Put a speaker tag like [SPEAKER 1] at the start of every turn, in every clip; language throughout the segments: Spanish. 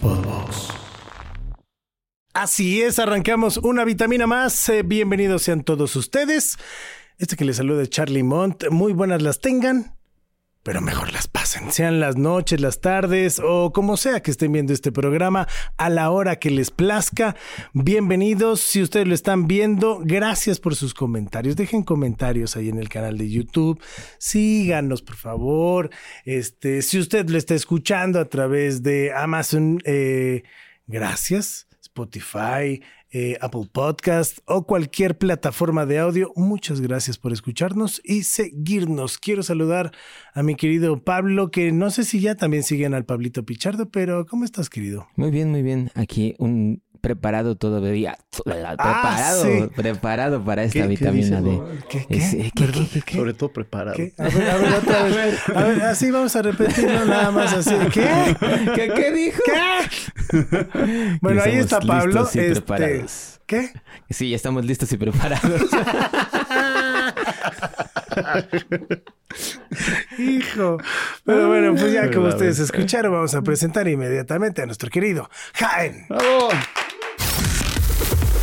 [SPEAKER 1] Podbox. Así es, arrancamos una vitamina más. Eh, bienvenidos sean todos ustedes. Este que les saluda Charlie Mont. Muy buenas las tengan, pero mejor las pasen. Sean las noches, las tardes o como sea que estén viendo este programa a la hora que les plazca. Bienvenidos. Si ustedes lo están viendo, gracias por sus comentarios. Dejen comentarios ahí en el canal de YouTube. Síganos, por favor. Este, si usted lo está escuchando a través de Amazon, eh, gracias. Spotify, eh, Apple Podcast o cualquier plataforma de audio. Muchas gracias por escucharnos y seguirnos. Quiero saludar a mi querido Pablo, que no sé si ya también siguen al Pablito Pichardo, pero ¿cómo estás, querido?
[SPEAKER 2] Muy bien, muy bien. Aquí un preparado todavía. Preparado,
[SPEAKER 1] Ah, sí.
[SPEAKER 2] preparado para esta
[SPEAKER 3] ¿Qué- qué
[SPEAKER 2] vitamina D.
[SPEAKER 3] no?
[SPEAKER 1] ¿Qué, qué?
[SPEAKER 2] Es- eh, ¿qué,
[SPEAKER 1] Perdón,
[SPEAKER 2] qué, qué, qué?
[SPEAKER 3] Sobre todo preparado.
[SPEAKER 1] ¿Qué? A ver, a ver, otra vez. A ver, así vamos a repetirlo nada más así. ¿Qué?
[SPEAKER 2] ¿Qué, qué dijo?
[SPEAKER 1] ¿Qué? Bueno, ahí está Pablo.
[SPEAKER 2] listos y
[SPEAKER 1] este,
[SPEAKER 2] preparados.
[SPEAKER 1] ¿Qué?
[SPEAKER 2] Sí, ya estamos listos y preparados.
[SPEAKER 1] Hijo. Pero bueno, pues ya como ustedes escucharon, vamos a presentar inmediatamente a nuestro querido Jaén.
[SPEAKER 3] ¡Bravo!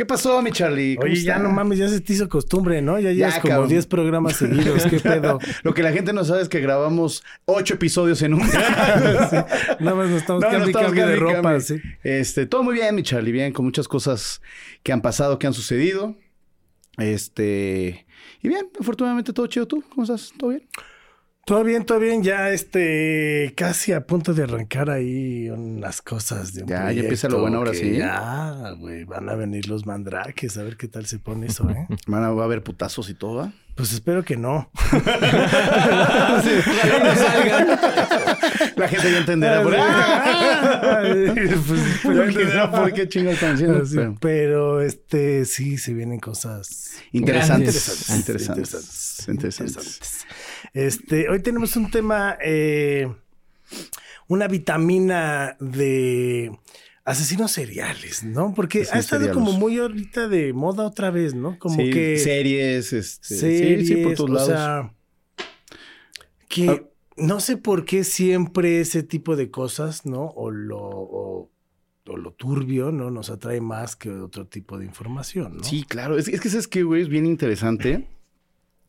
[SPEAKER 3] ¿Qué pasó, mi Charlie? ¿Cómo
[SPEAKER 1] Oye, ya
[SPEAKER 3] está?
[SPEAKER 1] no mames, ya se te hizo costumbre, ¿no? Ya llevas como
[SPEAKER 3] cabrón.
[SPEAKER 1] 10 programas seguidos. ¿Qué pedo?
[SPEAKER 3] Lo que la gente no sabe es que grabamos ocho episodios en un día.
[SPEAKER 1] Nada más nos estamos
[SPEAKER 3] No,
[SPEAKER 1] cambiando cambio de ropa, sí.
[SPEAKER 3] Este, todo muy bien, mi Charlie, bien, con muchas cosas que han pasado, que han sucedido. Este, y bien, afortunadamente todo chido. ¿Tú cómo estás? ¿Todo bien?
[SPEAKER 1] Todo bien, todo bien. Ya este, casi a punto de arrancar ahí unas cosas de un
[SPEAKER 3] Ya, ya empieza lo bueno ahora sí.
[SPEAKER 1] Ya, güey, van a venir los mandraques, a ver qué tal se pone eso, ¿eh?
[SPEAKER 3] Van a, va a haber putazos y todo, ¿va?
[SPEAKER 1] Pues espero que no.
[SPEAKER 3] La gente ya entenderá por
[SPEAKER 1] Pues,
[SPEAKER 3] Ya entenderá por qué chingados están haciendo.
[SPEAKER 1] Sí,
[SPEAKER 3] pero-
[SPEAKER 1] pero este sí se vienen cosas
[SPEAKER 3] Interesantes.
[SPEAKER 2] Grandes.
[SPEAKER 3] Interesantes. Interesantes.
[SPEAKER 1] Este, hoy tenemos un tema, eh, una vitamina de asesinos seriales, ¿no? Porque ha estado
[SPEAKER 3] serialos.
[SPEAKER 1] como muy ahorita de moda otra vez, ¿no? Como
[SPEAKER 3] Sí,
[SPEAKER 1] que
[SPEAKER 3] series, este,
[SPEAKER 1] series,
[SPEAKER 3] sí, sí, por todos
[SPEAKER 1] o
[SPEAKER 3] lados.
[SPEAKER 1] sea, que
[SPEAKER 3] Ah.
[SPEAKER 1] no sé por qué siempre ese tipo de cosas, ¿no? O lo o, o lo turbio, ¿no? Nos atrae más que otro tipo de información, ¿no?
[SPEAKER 3] Sí, claro. Es, es que sabes que, güey, es bien interesante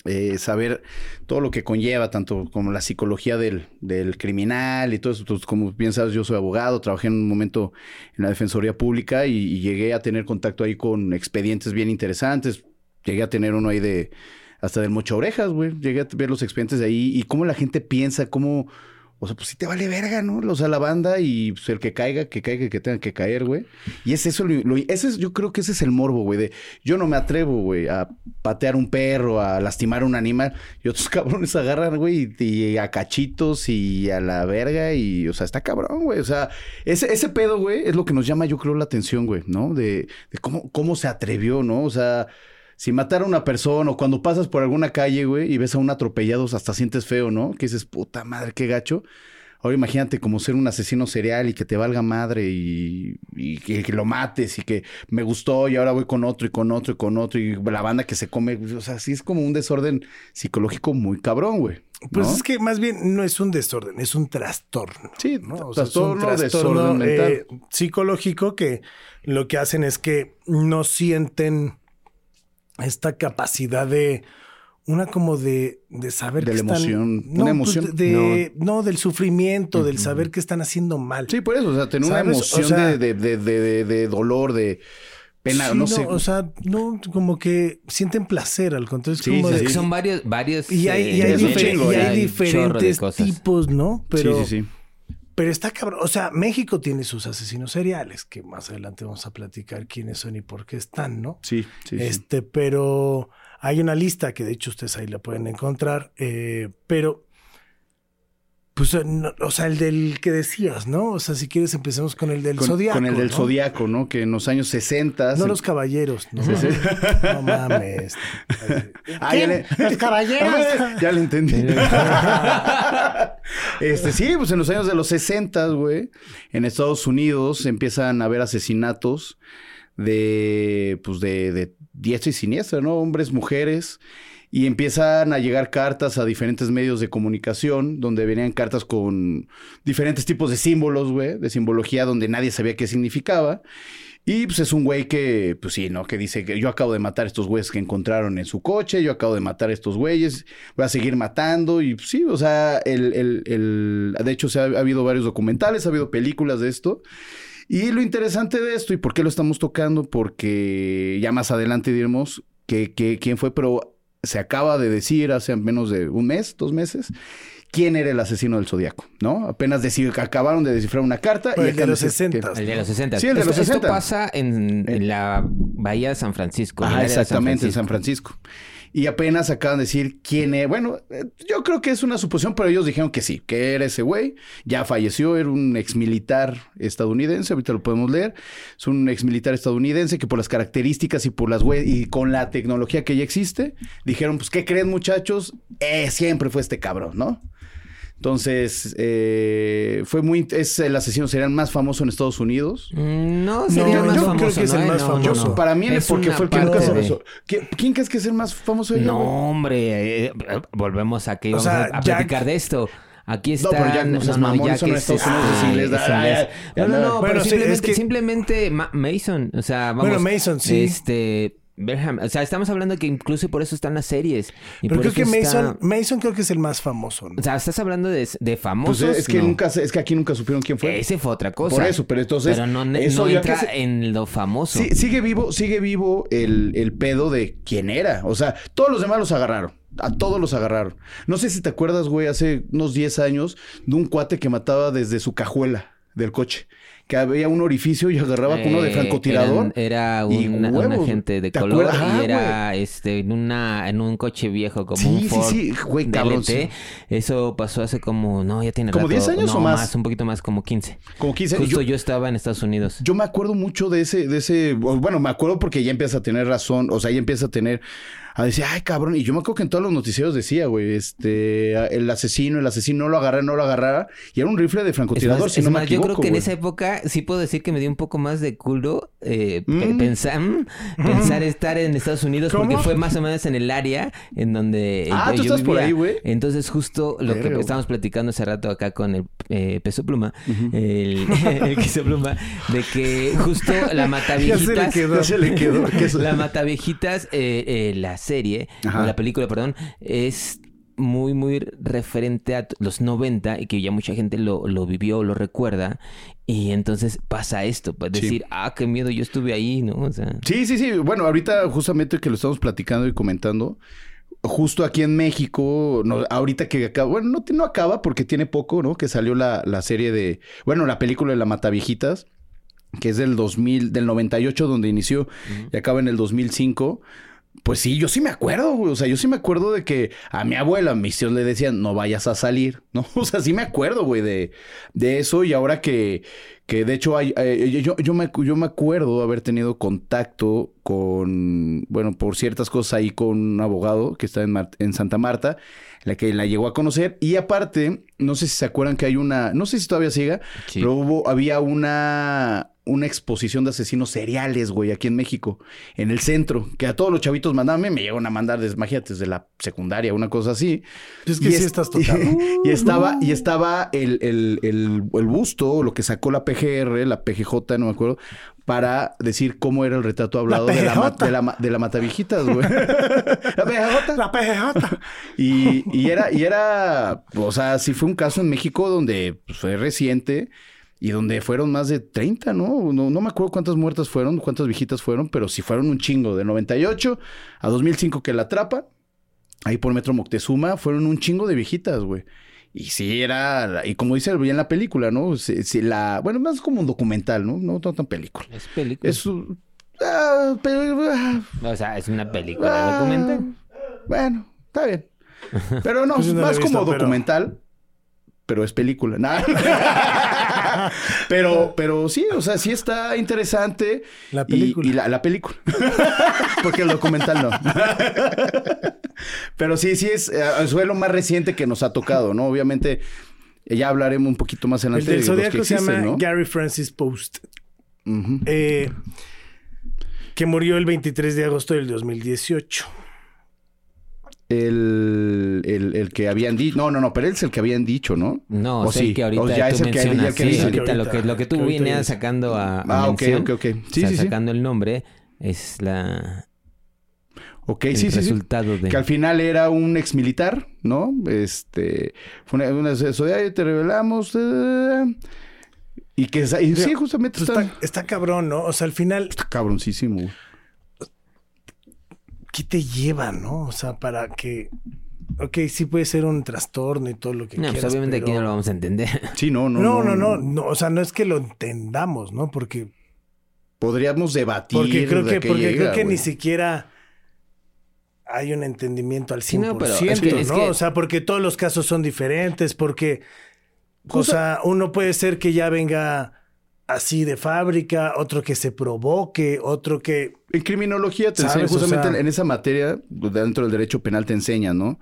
[SPEAKER 3] eh, saber todo lo que conlleva, tanto como la psicología del, del criminal y todo eso. Pues, como bien sabes, yo soy abogado, trabajé en un momento en la Defensoría Pública y, y llegué a tener contacto ahí con expedientes bien interesantes. Llegué a tener uno ahí de hasta del mocha orejas, güey. Llegué a ver los expedientes de ahí y cómo la gente piensa, cómo... O sea, pues sí te vale verga, ¿no? O sea, la banda y pues, el que caiga, que caiga, que tenga que caer, güey. Y es eso, lo, ese es, yo creo que ese es el morbo, güey, yo no me atrevo, güey, a patear un perro, a lastimar un animal. Y otros cabrones agarran, güey, y, y a cachitos y a la verga y, o sea, está cabrón, güey. O sea, ese, ese pedo, güey, es lo que nos llama, yo creo, la atención, güey, ¿no? De, de cómo, cómo se atrevió, ¿no? O sea, si matar a una persona o cuando pasas por alguna calle, güey, y ves a un atropellado, hasta sientes feo, ¿no? Que dices, puta madre, qué gacho. Ahora imagínate como ser un asesino serial y que te valga madre y, y que, que lo mates y que me gustó y ahora voy con otro y con otro y con otro y la banda que se come. O sea, sí es como un desorden psicológico muy cabrón, güey.
[SPEAKER 1] Pues es que más bien no es un desorden, es un trastorno.
[SPEAKER 3] Sí,
[SPEAKER 1] ¿no? O
[SPEAKER 3] trastorno,
[SPEAKER 1] sea, es un
[SPEAKER 3] desorden mental.
[SPEAKER 1] eh, psicológico que lo que hacen es que no sienten esta capacidad de una como de, de saber
[SPEAKER 3] De
[SPEAKER 1] que
[SPEAKER 3] la
[SPEAKER 1] están-
[SPEAKER 3] emoción,
[SPEAKER 1] no,
[SPEAKER 3] una
[SPEAKER 1] pues,
[SPEAKER 3] emoción.
[SPEAKER 1] de, no. del sufrimiento, del saber que están haciendo mal.
[SPEAKER 3] Sí, por eso, o sea, tener una
[SPEAKER 1] ¿Sabes? O
[SPEAKER 3] emoción
[SPEAKER 1] sea-
[SPEAKER 3] de, de, de, de- de- de dolor, de pena,
[SPEAKER 1] Sí,
[SPEAKER 3] no, sé.
[SPEAKER 1] O sea, no, como que sienten placer, al contrario. Es
[SPEAKER 3] Sí,
[SPEAKER 1] como
[SPEAKER 3] sí,
[SPEAKER 1] de
[SPEAKER 2] Es que
[SPEAKER 3] sí.
[SPEAKER 2] son varios, varios.
[SPEAKER 1] Y hay, y
[SPEAKER 2] eh,
[SPEAKER 1] hay y hay diferentes tipos, ¿no? Pero,
[SPEAKER 3] sí, sí, sí.
[SPEAKER 1] Pero está cabrón. O sea, México tiene sus asesinos seriales, que más adelante vamos a platicar quiénes son y por qué están, ¿no?
[SPEAKER 3] Sí, sí, sí.
[SPEAKER 1] este, pero hay una lista que de hecho ustedes ahí la pueden encontrar, eh, pero Pues, eh, no, o sea, el del que decías, ¿no? O sea, si quieres empecemos con el del
[SPEAKER 3] Con,
[SPEAKER 1] zodiaco.
[SPEAKER 3] con el del
[SPEAKER 1] ¿no?
[SPEAKER 3] zodiaco, ¿no? Que en los años 60.
[SPEAKER 1] No los caballeros, no, no mames.
[SPEAKER 3] Ah, ya le-
[SPEAKER 1] Los caballeros.
[SPEAKER 3] ya le entendí. este, sí, pues en los años de los 60, güey, en Estados Unidos empiezan a haber asesinatos de, pues de, de diestra y siniestra, ¿no? Hombres, mujeres. Y empiezan a llegar cartas a diferentes medios de comunicación, donde venían cartas con diferentes tipos de símbolos, güey, de simbología donde nadie sabía qué significaba. Y pues es un güey que, pues sí, ¿no? Que dice que yo acabo de matar a estos güeyes que encontraron en su coche, yo acabo de matar a estos güeyes, voy a seguir matando. Y pues, sí, o sea, el, el, el- de hecho, se ha, ha habido varios documentales, ha habido películas de esto. Y lo interesante de esto, y por qué lo estamos tocando, porque ya más adelante diremos que, que- quién fue, pero se acaba de decir hace menos de un mes, dos meses, quién era el asesino del Zodíaco, ¿no? Apenas decir, acabaron de descifrar una carta.
[SPEAKER 1] Pues el de los
[SPEAKER 3] decir que-
[SPEAKER 1] 60.
[SPEAKER 2] El de los 60.
[SPEAKER 3] Sí, el de
[SPEAKER 2] esto,
[SPEAKER 3] los
[SPEAKER 2] esto
[SPEAKER 3] 60.
[SPEAKER 2] pasa en, en la bahía de San Francisco. área de San
[SPEAKER 3] exactamente, en
[SPEAKER 2] Francisco.
[SPEAKER 3] San Francisco. Y apenas acaban de decir quién es. Bueno, eh, yo creo que es una suposición, pero ellos dijeron que sí, que era ese güey. Ya falleció, era un ex militar estadounidense, ahorita lo podemos leer. Es un ex militar estadounidense que por las características y por las y con la tecnología que ya existe, dijeron, pues, ¿qué creen, muchachos? Eh, siempre fue este cabrón, ¿no? Entonces, eh, fue muy. Es el asesino serial más famoso en Estados Unidos.
[SPEAKER 2] Mm, No, sería
[SPEAKER 1] No,
[SPEAKER 2] más
[SPEAKER 1] yo
[SPEAKER 2] famoso.
[SPEAKER 1] creo que es
[SPEAKER 2] ¿no?
[SPEAKER 1] el más
[SPEAKER 2] no, no,
[SPEAKER 1] famoso.
[SPEAKER 2] no.
[SPEAKER 3] Para mí,
[SPEAKER 2] Es
[SPEAKER 3] porque fue el que nunca se
[SPEAKER 2] de-
[SPEAKER 3] besó. ¿Qui- ¿Quién crees que es el más famoso de ella,
[SPEAKER 2] No,
[SPEAKER 3] güey?
[SPEAKER 2] hombre, eh, volvemos a que
[SPEAKER 1] O
[SPEAKER 2] vamos
[SPEAKER 1] sea,
[SPEAKER 2] a, a
[SPEAKER 1] Jack-
[SPEAKER 2] platicar de esto. Aquí está.
[SPEAKER 3] No, pero Jack no seas mamón, eso no es Estados Unidos, es inglés,
[SPEAKER 2] No, no, no,
[SPEAKER 1] Bueno,
[SPEAKER 2] pero simplemente,
[SPEAKER 1] es que-
[SPEAKER 2] simplemente Ma- Mason, o sea, vamos.
[SPEAKER 1] Bueno, Mason, sí.
[SPEAKER 2] Este, Berham, o sea, estamos hablando que incluso por eso están las series. Y
[SPEAKER 1] Pero
[SPEAKER 2] por
[SPEAKER 1] creo que
[SPEAKER 2] está-
[SPEAKER 1] Mason, Mason creo que es el más famoso. ¿no?
[SPEAKER 2] O sea, estás hablando de, de
[SPEAKER 3] Pues
[SPEAKER 2] famosos.
[SPEAKER 3] es que
[SPEAKER 2] no.
[SPEAKER 3] nunca es que aquí nunca supieron quién fue.
[SPEAKER 2] Ese fue otra cosa.
[SPEAKER 3] Por eso, pero entonces,
[SPEAKER 2] Pero no,
[SPEAKER 3] eso
[SPEAKER 2] no entra
[SPEAKER 3] se-
[SPEAKER 2] en lo famoso.
[SPEAKER 3] Sí, sigue vivo, sigue vivo el, el pedo de quién era. O sea, todos los demás los agarraron. A todos los agarraron. No sé si te acuerdas, güey, hace unos 10 años de un cuate que mataba desde su cajuela del coche. Que había un orificio y agarraba con uno de
[SPEAKER 2] Eh,
[SPEAKER 3] francotirador.
[SPEAKER 2] eran- era
[SPEAKER 3] y
[SPEAKER 2] un,
[SPEAKER 3] huevos,
[SPEAKER 2] agente de
[SPEAKER 3] ¿te
[SPEAKER 2] color
[SPEAKER 3] acuerdas? Ah,
[SPEAKER 2] y era este en una en un coche viejo como
[SPEAKER 3] Sí,
[SPEAKER 2] un
[SPEAKER 3] sí,
[SPEAKER 2] Ford
[SPEAKER 3] sí, güey, cabrón.
[SPEAKER 2] Eso pasó hace como no, ya tiene
[SPEAKER 3] ¿Como
[SPEAKER 2] rato.
[SPEAKER 3] 10 años
[SPEAKER 2] No,
[SPEAKER 3] o más?
[SPEAKER 2] un poquito más, como 15.
[SPEAKER 3] Como 15
[SPEAKER 2] Justo
[SPEAKER 3] yo-
[SPEAKER 2] yo, estaba en Estados Unidos.
[SPEAKER 3] Yo me acuerdo mucho de ese, de ese, bueno, me acuerdo porque ya empieza a tener razón, o sea, ya empieza a tener, a decir, ay, cabrón, y yo me acuerdo que en todos los noticieros decía, güey, este, el asesino, el asesino no lo agarra, no lo agarrara, y era un rifle de
[SPEAKER 2] Es
[SPEAKER 3] francotirador,
[SPEAKER 2] más,
[SPEAKER 3] si
[SPEAKER 2] es
[SPEAKER 3] no me
[SPEAKER 2] más, yo
[SPEAKER 3] equivoco,
[SPEAKER 2] creo que en esa época sí puedo decir que me dio un poco más de culo eh,
[SPEAKER 3] Mm.
[SPEAKER 2] pensar, mm, pensar estar en Estados Unidos porque fue más o menos en el área en donde
[SPEAKER 3] Ah,
[SPEAKER 2] yo,
[SPEAKER 3] ¿tú
[SPEAKER 2] yo
[SPEAKER 3] estás por ahí, güey?
[SPEAKER 2] Entonces justo lo que
[SPEAKER 3] güey.
[SPEAKER 2] estábamos platicando hace rato acá con el eh, peso pluma, el, el queso pluma, de que justo la mataviejitas,
[SPEAKER 1] Ya se le quedó.
[SPEAKER 3] Ya se le quedó.
[SPEAKER 2] la mataviejitas, eh, eh, la serie,
[SPEAKER 3] Ajá.
[SPEAKER 2] o la película, perdón, es muy, muy referente a los 90 y que ya mucha gente lo, lo vivió, lo recuerda. Y entonces pasa esto, pues
[SPEAKER 3] Sí.
[SPEAKER 2] decir, ah, qué miedo, yo estuve ahí, ¿no? O sea,
[SPEAKER 3] Sí, sí, sí. Bueno, ahorita justamente que lo estamos platicando y comentando, justo aquí en México, no, ahorita que acaba, bueno, no, no acaba porque tiene poco, ¿no? Que salió la, la serie de, bueno, la película de la Mataviejitas, que es del 2000, del 98 donde inició y acaba en el 2005. Pues sí, yo sí me acuerdo, güey. O sea, yo sí me acuerdo de que a mi abuela, mis tíos le decían, no vayas a salir, ¿no? O sea, sí me acuerdo, güey, de, de eso. Y ahora que, que de hecho hay, eh, yo, yo, me, yo me acuerdo haber tenido contacto con, bueno, por ciertas cosas ahí con un abogado que está en, Mar- en Santa Marta, la que la llegó a conocer. Y aparte, no sé si se acuerdan que hay una, no sé si todavía siga,
[SPEAKER 2] Sí.
[SPEAKER 3] pero hubo, había una, una exposición de asesinos seriales, güey, aquí en México, en el centro, que a todos los chavitos mandaban, me llegaron a mandar, imagínate, desde la secundaria, una cosa así.
[SPEAKER 1] Es que
[SPEAKER 3] Y
[SPEAKER 1] sí
[SPEAKER 3] es-
[SPEAKER 1] estás tocando.
[SPEAKER 3] Y, estaba, y estaba el, el, el, el busto, lo que sacó la PGR, la PGJ, no me acuerdo, para decir cómo era el retrato hablado de, la, de, la, de la Mataviejitas, güey. la PGJ.
[SPEAKER 1] La PGJ.
[SPEAKER 3] Y, y era, y era, o sea, sí fue un caso en México donde pues, fue reciente y donde fueron más de 30, ¿no? ¿no? No me acuerdo cuántas muertas fueron, cuántas viejitas fueron, pero sí fueron un chingo. De 98 a 2005 que la atrapa, ahí por Metro Moctezuma, fueron un chingo de viejitas, güey. Y sí era, y como dice bien la película, ¿no? Sí, la, bueno, más como un documental, ¿no? No tan película.
[SPEAKER 2] es película.
[SPEAKER 3] Es ah, pero, ah,
[SPEAKER 2] O sea, es una película
[SPEAKER 3] Ah,
[SPEAKER 2] documental.
[SPEAKER 3] Bueno, está bien. Pero no,
[SPEAKER 1] Pues no
[SPEAKER 3] más como
[SPEAKER 1] pero-
[SPEAKER 3] documental. pero es película. Nah. pero, pero sí, o sea, sí está interesante.
[SPEAKER 1] La película.
[SPEAKER 3] Y, la, la película. Porque el documental no. pero sí, sí es, eh, fue lo más reciente que nos ha tocado, ¿no? Obviamente, eh, ya hablaremos un poquito más
[SPEAKER 1] El
[SPEAKER 3] adelante
[SPEAKER 1] del
[SPEAKER 3] de los que
[SPEAKER 1] Zodíaco se llama
[SPEAKER 3] ¿no?
[SPEAKER 1] Gary Francis Post. Eh, que murió el 23 de agosto del 2018.
[SPEAKER 3] El, el, el que habían dicho. No, no, no, pero él es el que habían dicho, ¿no?
[SPEAKER 2] No,
[SPEAKER 3] ¿O
[SPEAKER 2] es el
[SPEAKER 3] sí?
[SPEAKER 2] que ahorita
[SPEAKER 3] ¿O ya
[SPEAKER 2] tú
[SPEAKER 3] es el que-
[SPEAKER 2] mencionas.
[SPEAKER 3] ya el que
[SPEAKER 2] sí,
[SPEAKER 3] dice?
[SPEAKER 2] ahorita, lo que, lo que tú vienes sacando a, a
[SPEAKER 3] Ah, ok,
[SPEAKER 2] mención,
[SPEAKER 3] ok, ok. Sí,
[SPEAKER 2] o sea,
[SPEAKER 3] sí, sí.
[SPEAKER 2] sacando el nombre, es la
[SPEAKER 3] Ok,
[SPEAKER 2] el
[SPEAKER 3] sí, sí, sí.
[SPEAKER 2] resultado de...
[SPEAKER 3] Que al final era un ex militar, ¿no? Este. Fue una, una eso de, "Ay, te revelamos. eh", y que y sí, justamente
[SPEAKER 1] Pues
[SPEAKER 3] está,
[SPEAKER 1] está, está cabrón, ¿no? O sea, al final,
[SPEAKER 3] está cabroncísimo.
[SPEAKER 1] ¿Qué te lleva, no? O sea, para que. Ok, sí puede ser un trastorno y todo lo que
[SPEAKER 2] No, pues
[SPEAKER 1] quieras.
[SPEAKER 2] obviamente aquí no lo vamos a entender.
[SPEAKER 3] Sí, no, no.
[SPEAKER 1] No, no, no, no, O sea, no es que lo entendamos, ¿no? Porque,
[SPEAKER 3] Podríamos debatir.
[SPEAKER 1] porque creo
[SPEAKER 3] de
[SPEAKER 1] que, porque creo que ni siquiera hay un entendimiento al 100%,
[SPEAKER 2] Sí, no, pero es que- es
[SPEAKER 1] ¿no?
[SPEAKER 2] que-
[SPEAKER 1] O sea, porque todos los casos son diferentes, porque, o sea, uno puede ser que ya venga así de fábrica, otro que se provoque, otro que...
[SPEAKER 3] En criminología te enseñan, justamente
[SPEAKER 1] sea-
[SPEAKER 3] en esa materia, dentro del derecho penal te enseñan, ¿no?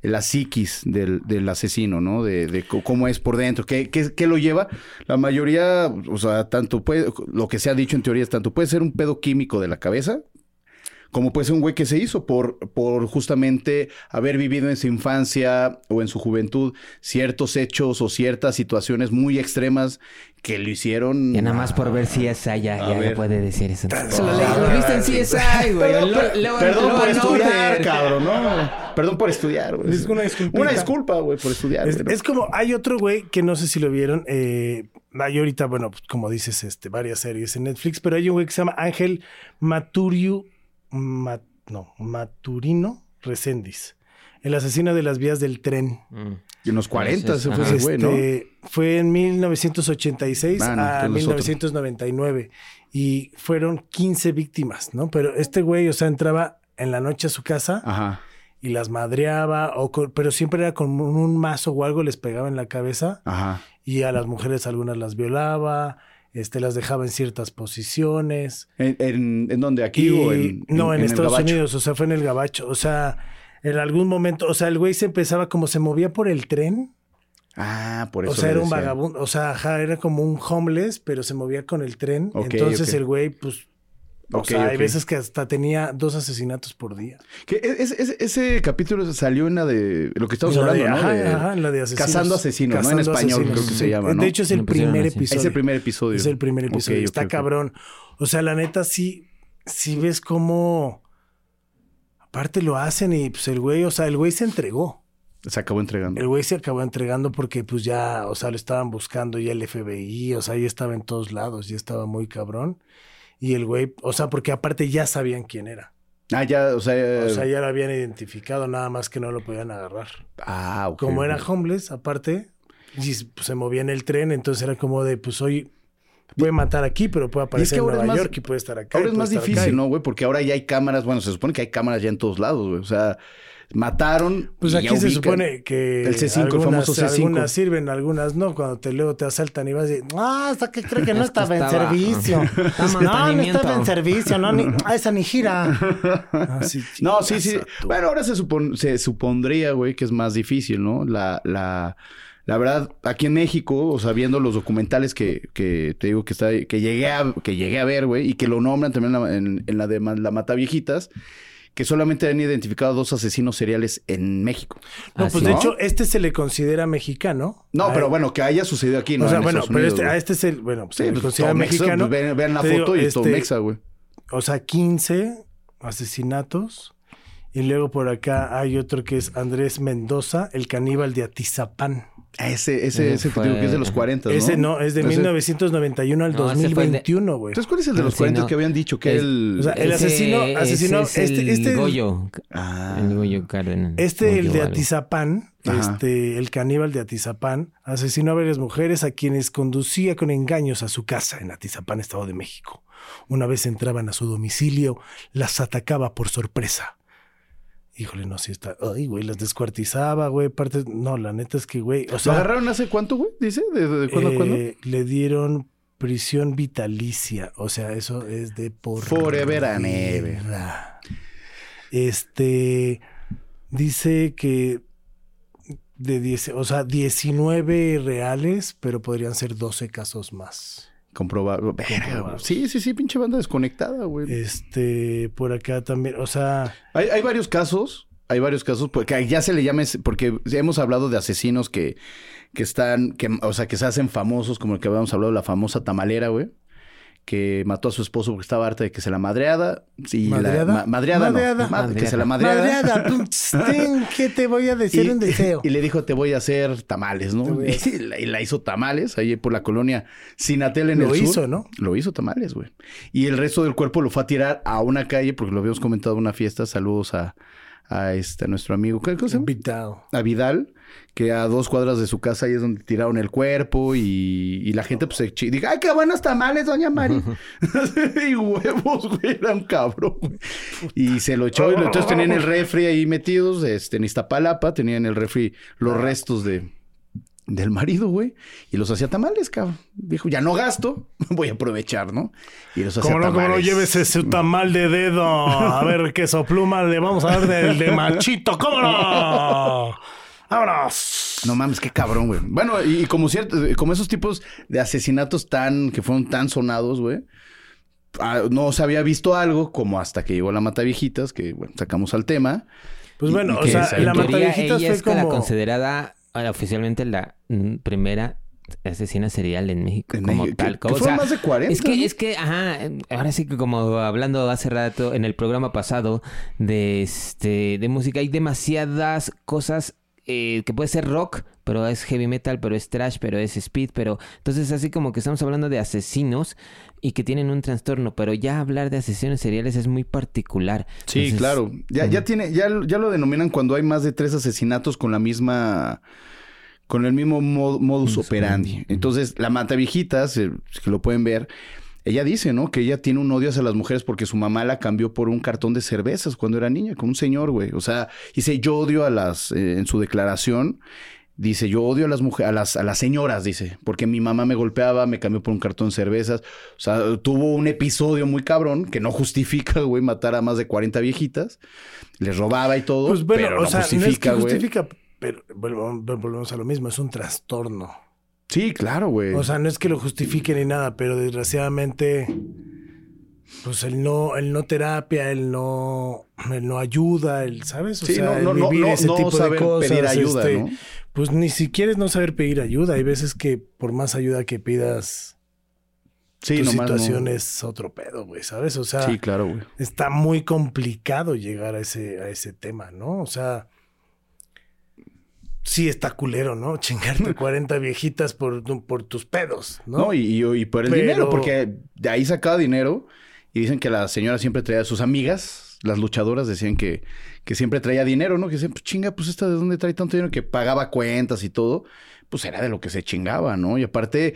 [SPEAKER 3] La psiquis del, del asesino, ¿no? De, de cómo es por dentro, qué, qué, qué lo lleva. La mayoría, o sea, tanto puede, lo que se ha dicho en teoría es tanto puede ser un pedo químico de la cabeza, como puede ser un güey que se hizo por, por justamente haber vivido en su infancia o en su juventud ciertos hechos o ciertas situaciones muy extremas que lo hicieron.
[SPEAKER 2] Ya nada más por ver si es ya,
[SPEAKER 3] ver.
[SPEAKER 2] ya puede decir eso.
[SPEAKER 1] Tan-
[SPEAKER 2] Eso lo, leí- lo viste en CSI, güey.
[SPEAKER 3] Perdón, por estudiar, cabrón, ¿no? Perdón por estudiar, güey.
[SPEAKER 1] Es una disculpita.
[SPEAKER 3] Una disculpa, güey, por estudiar.
[SPEAKER 1] Es como, hay otro güey que no sé si lo vieron, eh, hay ahorita, bueno, pues, como dices, este, varias series en Netflix, pero hay un güey que se llama Ángel Maturiu, Ma- no, Maturino Reséndiz, el asesino de las vías del tren.
[SPEAKER 2] Mm.
[SPEAKER 3] Y en los 40 ese fue
[SPEAKER 2] Ajá.
[SPEAKER 3] ese güey, ¿no?
[SPEAKER 1] Este, Fue en 1986
[SPEAKER 3] Ah, no,
[SPEAKER 1] a
[SPEAKER 3] entonces otro.
[SPEAKER 1] 1999 y fueron 15 víctimas, ¿no? Pero este güey, o sea, entraba en la noche a su casa
[SPEAKER 3] Ajá.
[SPEAKER 1] y las madreaba, o con- pero siempre era con un, un mazo o algo, les pegaba en la cabeza
[SPEAKER 3] Ajá.
[SPEAKER 1] y a las mujeres algunas las violaba, este, las dejaba en ciertas posiciones.
[SPEAKER 3] ¿En, en, en dónde? ¿Aquí
[SPEAKER 1] Y-
[SPEAKER 3] o en,
[SPEAKER 1] no, en, Estados? Unidos, o sea, fue en el Gabacho, o sea, en algún momento, o sea, el güey se empezaba como se movía por el tren,
[SPEAKER 3] Ah, por eso.
[SPEAKER 1] o sea, era un vagabundo, o sea, ajá, era como un homeless, pero se movía con el tren, entonces el güey, pues, o sea, hay veces que hasta tenía dos asesinatos por día.
[SPEAKER 3] Que e, es- es- ese capítulo salió en la de lo que estamos
[SPEAKER 1] la
[SPEAKER 3] hablando,
[SPEAKER 1] de-
[SPEAKER 3] ¿no?
[SPEAKER 1] ajá,
[SPEAKER 3] De
[SPEAKER 1] ajá, en la de asesinos.
[SPEAKER 3] Cazando asesinos, ¿no? En español
[SPEAKER 1] asesinos.
[SPEAKER 3] creo que se llama, ¿no?
[SPEAKER 1] De hecho, es el primer
[SPEAKER 2] así.
[SPEAKER 1] episodio.
[SPEAKER 3] Es el primer episodio.
[SPEAKER 1] Es el primer episodio. Está cabrón. O sea, la neta, sí, sí ves cómo. Aparte lo hacen y pues el güey, o sea, el güey se entregó.
[SPEAKER 3] Se acabó entregando.
[SPEAKER 1] El güey se acabó entregando porque pues ya, o sea, lo estaban buscando ya el FBI, o sea, ya estaba en todos lados, ya estaba muy cabrón. Y el güey, o sea, porque aparte ya sabían quién era.
[SPEAKER 3] Ah, ya, o sea.
[SPEAKER 1] O sea, ya lo habían identificado, nada más que no lo podían agarrar.
[SPEAKER 3] ah, ok,
[SPEAKER 1] Como era homeless, aparte, y pues, se movía en el tren, entonces era como de, pues hoy puede matar aquí, pero puede aparecer en
[SPEAKER 3] ahora
[SPEAKER 1] Nueva
[SPEAKER 3] es más-
[SPEAKER 1] York y puede estar acá.
[SPEAKER 3] Ahora es más
[SPEAKER 1] acá.
[SPEAKER 3] difícil, ¿no, güey? Porque ahora ya hay cámaras. Bueno, se supone que hay cámaras ya en todos lados, güey. O sea, mataron.
[SPEAKER 1] Pues aquí se supone que
[SPEAKER 3] El C5, el
[SPEAKER 1] algunas,
[SPEAKER 3] famoso C5.
[SPEAKER 1] algunas sirven, algunas no. Cuando te luego te asaltan y vas y ah, hasta que cree que no estaba en servicio. No, no estaba en servicio, no, ni, ah, esa ni gira. Ah, sí,
[SPEAKER 3] No, sí, sí.
[SPEAKER 1] a
[SPEAKER 3] Bueno, ahora se, supon- se supondría, güey, que es más difícil, ¿no? La, la, la verdad, aquí en México, o sea, viendo los documentales que, que te digo que está, que llegué a, que llegué a ver, güey, y que lo nombran también en la, en, en la de La Mata Viejitas, que solamente han identificado dos asesinos seriales en México.
[SPEAKER 1] No,
[SPEAKER 2] Ah,
[SPEAKER 1] pues de
[SPEAKER 3] ¿No?
[SPEAKER 1] hecho, este se le considera mexicano.
[SPEAKER 3] No,
[SPEAKER 1] A-
[SPEAKER 3] pero bueno, que haya sucedido aquí, ¿no?
[SPEAKER 1] o sea,
[SPEAKER 3] En
[SPEAKER 1] bueno,
[SPEAKER 3] Estados
[SPEAKER 1] pero
[SPEAKER 3] Unidos,
[SPEAKER 1] este, a este es el, bueno, pues,
[SPEAKER 3] Sí,
[SPEAKER 1] se le
[SPEAKER 3] pues,
[SPEAKER 1] considera
[SPEAKER 3] todo mexa,
[SPEAKER 1] mexicano.
[SPEAKER 3] pues, vean, vean la
[SPEAKER 1] Te digo,
[SPEAKER 3] foto y todo
[SPEAKER 1] este,
[SPEAKER 3] mexa, güey.
[SPEAKER 1] O sea, 15 asesinatos. Y luego por acá hay otro que es Andrés Mendoza, el caníbal de Atizapán.
[SPEAKER 3] Ese, ese,
[SPEAKER 2] Ese
[SPEAKER 3] que te digo que es de los
[SPEAKER 2] fue-
[SPEAKER 3] 40, ¿no?
[SPEAKER 1] Ese no, es de
[SPEAKER 3] Ese-
[SPEAKER 1] 1991 al
[SPEAKER 2] No, ese fue el de-
[SPEAKER 1] 2021, güey.
[SPEAKER 3] Entonces, ¿cuál es el de los
[SPEAKER 2] Sí,
[SPEAKER 3] 40
[SPEAKER 2] no.
[SPEAKER 3] que habían dicho? Que
[SPEAKER 2] Es-
[SPEAKER 3] el...
[SPEAKER 1] o sea, el
[SPEAKER 2] Ese-
[SPEAKER 1] asesino-
[SPEAKER 2] ese
[SPEAKER 1] asesino-
[SPEAKER 2] es
[SPEAKER 1] este-
[SPEAKER 2] el
[SPEAKER 1] este-
[SPEAKER 2] Goyo.
[SPEAKER 3] Ah.
[SPEAKER 2] El Goyo Cárdenas.
[SPEAKER 1] Este, el de. Atizapán, este, el caníbal de Atizapán, asesinó a varias mujeres a quienes conducía con engaños a su casa en Atizapán, Estado de México. Una vez entraban a su domicilio, las atacaba por sorpresa. Híjole, no, sí está. Ay, güey, las descuartizaba, güey. Aparte, no, la neta es que, güey. O
[SPEAKER 3] ¿Lo
[SPEAKER 1] sea,
[SPEAKER 3] agarraron hace cuánto, güey? Dice, ¿de, de, de cuándo a cuándo?
[SPEAKER 1] eh, le dieron prisión vitalicia. O sea, eso es de por.
[SPEAKER 3] Forever and ever.
[SPEAKER 1] Este. Dice que. De 10, o sea, 19 reales, pero podrían ser 12 casos más.
[SPEAKER 3] Comprobado. Verga. Sí, sí, sí, pinche banda desconectada, güey.
[SPEAKER 1] Este, por acá también, o sea,
[SPEAKER 3] Hay, hay varios casos, hay varios casos, porque ya se le llama, porque hemos hablado de asesinos que, que están, que, o sea, que se hacen famosos, como el que habíamos hablado, la famosa tamalera, güey, que mató a su esposo porque estaba harta de que se la madreada. Y la-
[SPEAKER 1] ¿Madreada?
[SPEAKER 3] ma- madreada, no,
[SPEAKER 1] Madreada.
[SPEAKER 3] ma- que se la
[SPEAKER 2] Madreada.
[SPEAKER 3] madreada.
[SPEAKER 1] ¿qué te voy a decir un deseo?
[SPEAKER 3] y le dijo, te voy a hacer tamales, ¿no? Y la, y la hizo tamales ahí por la colonia Sinatel en
[SPEAKER 1] Lo
[SPEAKER 3] el sur.
[SPEAKER 1] hizo, ¿no?
[SPEAKER 3] Lo hizo tamales, güey. Y el resto del cuerpo lo fue a tirar a una calle, porque lo habíamos comentado en una fiesta. Saludos a, a este, a nuestro amigo. ¿Qué cosa?
[SPEAKER 1] Vital.
[SPEAKER 3] A Vidal, que a dos cuadras de su casa ahí es donde tiraron el cuerpo y, y la gente pues se chi- dijo, ¡ay, qué buenos tamales, doña Mari! y huevos, güey, era un cabrón, güey. Y se lo echó y lo- entonces tenían el refri ahí metidos, este, en Iztapalapa, tenían en el refri los restos de, del marido, güey. Y los hacía tamales, cabrón. Dijo, ya no gasto, voy a aprovechar, ¿no? Y los hacía
[SPEAKER 1] no, como no
[SPEAKER 3] tamales.
[SPEAKER 1] lleves ese tamal de dedo. A ver qué sopluma le vamos a dar del de machito. ¿Cómo no? ¡Vámonos!
[SPEAKER 3] No mames, qué cabrón, güey. Bueno, y, y como cierto, como esos tipos de asesinatos tan, que fueron tan sonados, güey. ah, no se había visto algo como hasta que llegó la mata viejitas, que bueno, sacamos al tema.
[SPEAKER 1] Pues
[SPEAKER 3] Y-
[SPEAKER 1] bueno,
[SPEAKER 3] y
[SPEAKER 1] o sea,
[SPEAKER 3] es-
[SPEAKER 1] la Mataviejitas
[SPEAKER 2] ella
[SPEAKER 1] fue
[SPEAKER 2] es la
[SPEAKER 1] como...
[SPEAKER 2] considerada eh, oficialmente la primera asesina serial en México
[SPEAKER 3] En
[SPEAKER 2] como
[SPEAKER 3] México,
[SPEAKER 2] tal.
[SPEAKER 3] que
[SPEAKER 2] o sea,
[SPEAKER 3] más de 40,
[SPEAKER 2] Es que, es que, ajá, ahora sí que como hablando hace rato en el programa pasado de este de música, hay demasiadas cosas eh, que puede ser rock, pero es heavy metal, pero es trash, pero es speed, pero entonces así como que estamos hablando de asesinos y que tienen un trastorno, pero ya hablar de asesinos seriales es muy particular.
[SPEAKER 3] Sí,
[SPEAKER 2] Entonces,
[SPEAKER 3] claro. Ya, ya tiene, ya, ya lo denominan cuando hay más de tres asesinatos con la misma, con el mismo mod- modus operandi.
[SPEAKER 2] operandi.
[SPEAKER 3] Entonces, la mata viejitas, eh, que lo pueden ver, ella dice, ¿no? Que ella tiene un odio hacia las mujeres porque su mamá la cambió por un cartón de cervezas cuando era niña, con un señor, güey. O sea, dice, yo odio a las, eh, en su declaración, dice, yo odio a las mujeres, a las, a las señoras, dice, porque mi mamá me golpeaba, me cambió por un cartón de cervezas. O sea, tuvo un episodio muy cabrón que no justifica, güey, matar a más de 40 viejitas. Les robaba y todo,
[SPEAKER 1] Pues bueno,
[SPEAKER 3] pero
[SPEAKER 1] o
[SPEAKER 3] no
[SPEAKER 1] sea, no es
[SPEAKER 3] justifica,
[SPEAKER 1] que justifica, pero volvemos a lo mismo, es un trastorno.
[SPEAKER 3] Sí, claro, güey.
[SPEAKER 1] O sea, no es que lo justifique ni nada, pero desgraciadamente, pues el no, el no terapia, el no, el no ayuda, el, ¿sabes? O
[SPEAKER 3] Sí,
[SPEAKER 1] sea,
[SPEAKER 3] no-
[SPEAKER 1] vivir
[SPEAKER 3] no-
[SPEAKER 1] ese tipo de
[SPEAKER 3] saber
[SPEAKER 1] cosas.
[SPEAKER 3] pedir ayuda,
[SPEAKER 1] este,
[SPEAKER 3] ¿no?
[SPEAKER 1] Pues ni siquiera es no saber pedir ayuda. Hay veces que por más ayuda que pidas,
[SPEAKER 3] sí,
[SPEAKER 1] tu situación es otro pedo, güey, ¿sabes? O sea,
[SPEAKER 3] Sí, claro, güey.
[SPEAKER 1] está muy complicado llegar a ese, a ese tema, ¿no? O sea, sí está culero, ¿no? Chingarte 40 viejitas por, por tus pedos, ¿no?
[SPEAKER 3] No, y, y- por el
[SPEAKER 1] Pero-
[SPEAKER 3] dinero, porque de ahí sacaba dinero y dicen que la señora siempre traía a sus amigas, las luchadoras decían que, que siempre traía dinero, ¿no? Que decían, pues chinga, pues esta de dónde trae tanto dinero que pagaba cuentas y todo, pues era de lo que se chingaba, ¿no? Y aparte,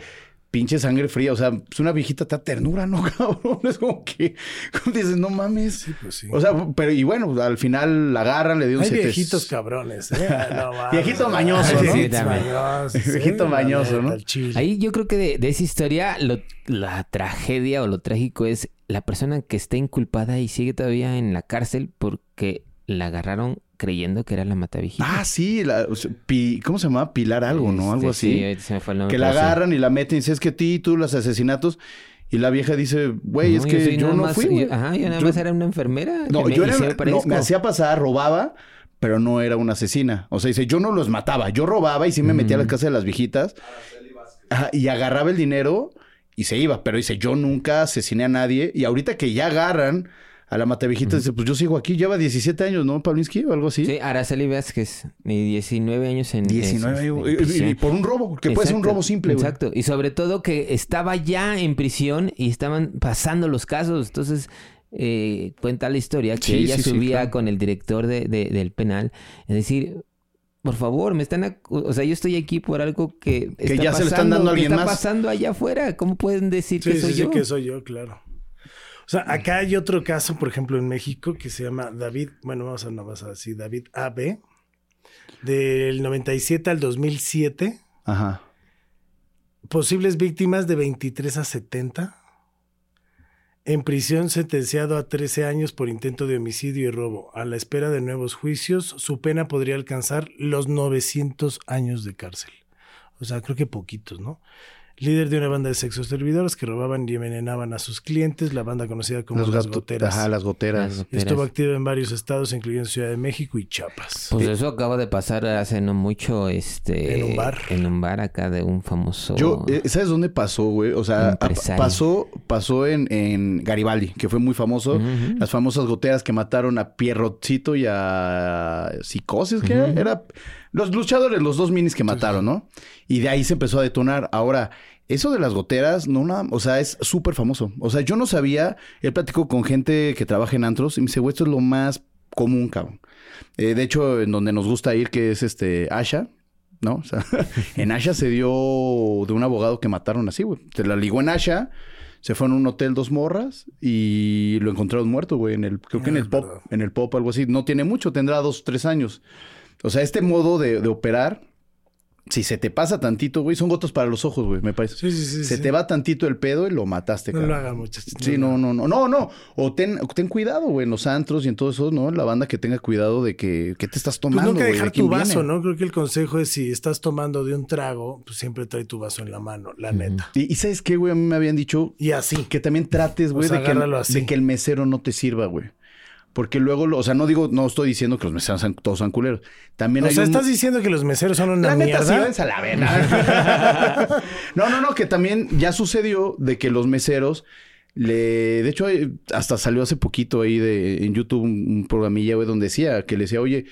[SPEAKER 3] pinche sangre fría, o sea, pues una viejita te da ternura, ¿no, cabrón? Es como que, como dices, no mames.
[SPEAKER 1] Sí, pues sí.
[SPEAKER 3] O sea, pero y bueno, al final la agarran, le dio un
[SPEAKER 1] Hay
[SPEAKER 3] siete-
[SPEAKER 1] viejitos cabrones, ¿eh? No mames.
[SPEAKER 3] Viejito mañoso,
[SPEAKER 2] ¿no? Sí,
[SPEAKER 1] ¿eh?
[SPEAKER 3] Viejito mañoso, ¿no?
[SPEAKER 2] Ahí yo creo que de, de esa historia lo- la tragedia o lo trágico es la persona que está inculpada y sigue todavía en la cárcel porque la agarraron creyendo que era la matavijita.
[SPEAKER 3] Ah, sí, la- o sea, Pi- ¿cómo se llama? Pilar algo, ¿no? Algo
[SPEAKER 2] Este,
[SPEAKER 3] así.
[SPEAKER 2] Sí, ahorita se me fue el nombre.
[SPEAKER 3] que la agarran y la meten y dice, es que ti, tú, los asesinatos. Y la vieja dice, güey, es que yo,
[SPEAKER 2] nada
[SPEAKER 3] no
[SPEAKER 2] más-
[SPEAKER 3] fui,
[SPEAKER 2] yo- ajá, yo nada
[SPEAKER 3] Yo-
[SPEAKER 2] más era una enfermera.
[SPEAKER 3] No,
[SPEAKER 2] que
[SPEAKER 3] yo era,
[SPEAKER 2] me
[SPEAKER 3] no, me hacía pasar, robaba, pero no era una asesina. O sea, dice, yo no los mataba, yo robaba y sí me metía a la casa de las viejitas. Ajá, y agarraba el dinero y se iba. Pero dice, yo nunca asesiné a nadie. Y ahorita que ya agarran a la matavijita, dice, pues yo sigo aquí. Lleva 17 años, ¿no, Pavlinsky? O algo así.
[SPEAKER 2] Sí, Araceli Vázquez, y 19 años en...
[SPEAKER 3] 19
[SPEAKER 2] en- en
[SPEAKER 3] y- por un robo, que puede ser un robo simple, güey.
[SPEAKER 2] Exacto. Y sobre todo que estaba ya en prisión y estaban pasando los casos. Entonces, eh, cuenta la historia que
[SPEAKER 3] Sí,
[SPEAKER 2] ella
[SPEAKER 3] sí, sí,
[SPEAKER 2] subía
[SPEAKER 3] claro.
[SPEAKER 2] con el director de- de- del penal. Es decir, por favor, me están... O sea, yo estoy aquí por algo que...
[SPEAKER 3] Que
[SPEAKER 2] está
[SPEAKER 3] ya se lo están dando a alguien
[SPEAKER 2] está
[SPEAKER 3] más.
[SPEAKER 2] pasando allá afuera. ¿Cómo pueden decir que soy yo?
[SPEAKER 1] que soy yo, claro. O sea, acá hay otro caso, por ejemplo, en México, que se llama David, bueno, vamos a, no vas a decir David AB, del 97 al 2007.
[SPEAKER 3] Ajá.
[SPEAKER 1] Posibles víctimas de 23 a 70. En prisión sentenciado a 13 años por intento de homicidio y robo. A la espera de nuevos juicios, su pena podría alcanzar los 900 años de cárcel. O sea, creo que poquitos, ¿no? Líder de una banda de sexos servidores que robaban y envenenaban a sus clientes, la banda conocida como Las Goteras.
[SPEAKER 3] Ajá, Las Goteras.
[SPEAKER 1] Estuvo activo en varios estados, incluyendo Ciudad de México y Chiapas.
[SPEAKER 2] Pues eso acaba de pasar hace no mucho, este...
[SPEAKER 1] En un bar.
[SPEAKER 2] En un bar acá de un famoso...
[SPEAKER 3] Yo, eh, ¿sabes dónde pasó, güey? O sea, pasó, pasó en, en, Garibaldi, que fue muy famoso. Las famosas goteras que mataron a Pierrotcito y a Psicosis, que era... Los luchadores, los dos minis que mataron, ¿no? Y de ahí se empezó a detonar. Ahora, eso de las goteras, no nada, o sea, es súper famoso. O sea, yo no sabía, él platicó con gente que trabaja en antros y me dice, güey, esto es lo más común, cabrón. Eh, de hecho, en donde nos gusta ir, que es este Asha, ¿no? O sea, en Asha se dio de un abogado que mataron así, güey. Se la ligó en Asha, se fue a un hotel dos morras y lo encontraron muerto, güey, en el, creo que en el pop, en el pop, algo así. No tiene mucho, tendrá dos, tres años. O sea, este modo de, operar, si se te pasa tantito, güey, son gotos para los ojos, güey, me parece.
[SPEAKER 1] Sí, sí, sí.
[SPEAKER 3] Se te va tantito el pedo y lo mataste,
[SPEAKER 1] No lo hagan, muchachos.
[SPEAKER 3] Sí, no, no, no, no, no. O ten, ten cuidado, güey, en los antros y en todo eso, ¿no? La banda que tenga cuidado de que, te estás tomando,
[SPEAKER 1] pues nunca dejar tu vaso, ¿no? Creo que el consejo es si estás tomando de un trago, pues siempre trae tu vaso en la mano, la neta.
[SPEAKER 3] Y, ¿sabes qué, güey? A mí me habían dicho...
[SPEAKER 1] Y así.
[SPEAKER 3] Que también trates, güey, de, que de que el mesero no te sirva, güey. Porque luego, o sea, no digo, no estoy diciendo que los meseros todos son culeros. También
[SPEAKER 1] o sea, estás diciendo que los meseros son una la mierda.
[SPEAKER 3] a la no, no, no, que también ya sucedió de que los meseros le, de hecho, hasta salió hace poquito ahí de en YouTube un, programilla, güey, donde decía que le decía, oye,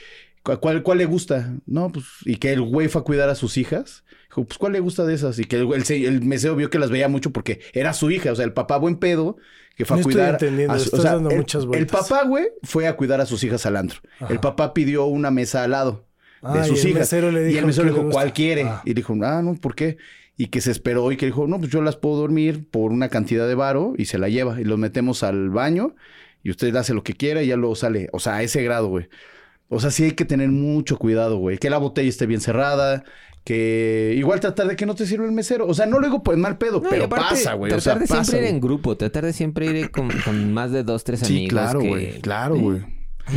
[SPEAKER 3] ¿cuál, ¿cuál le gusta? No, pues, y que el güey fue a cuidar a sus hijas. Dijo, pues, ¿cuál le gusta de esas? Y que el, el, el mesero vio que las veía mucho porque era su hija, o sea, el papá buen pedo que fue a cuidar.
[SPEAKER 1] a su, dando
[SPEAKER 3] el,
[SPEAKER 1] muchas vueltas.
[SPEAKER 3] El papá, güey, fue a cuidar a sus hijas al antro. El papá pidió una mesa al lado de sus hijas. y el mesero le dijo, ¿cuál quiere? Ah. Y dijo, ah, no, ¿por qué? Y que se esperó y que dijo, no, pues yo las puedo dormir por una cantidad de varo y se la lleva. Y los metemos al baño y usted hace lo que quiera y ya luego sale. O sea, a ese grado, güey. O sea, sí hay que tener mucho cuidado, güey. Que la botella esté bien cerrada, que igual tratar de que no te sirva el mesero. O sea, no lo digo por mal pedo, pero pasa, güey.
[SPEAKER 2] Tratar
[SPEAKER 3] de
[SPEAKER 2] siempre ir en grupo, tratar de siempre ir con, más de dos, tres amigos.
[SPEAKER 3] Sí, claro, güey. Claro, güey.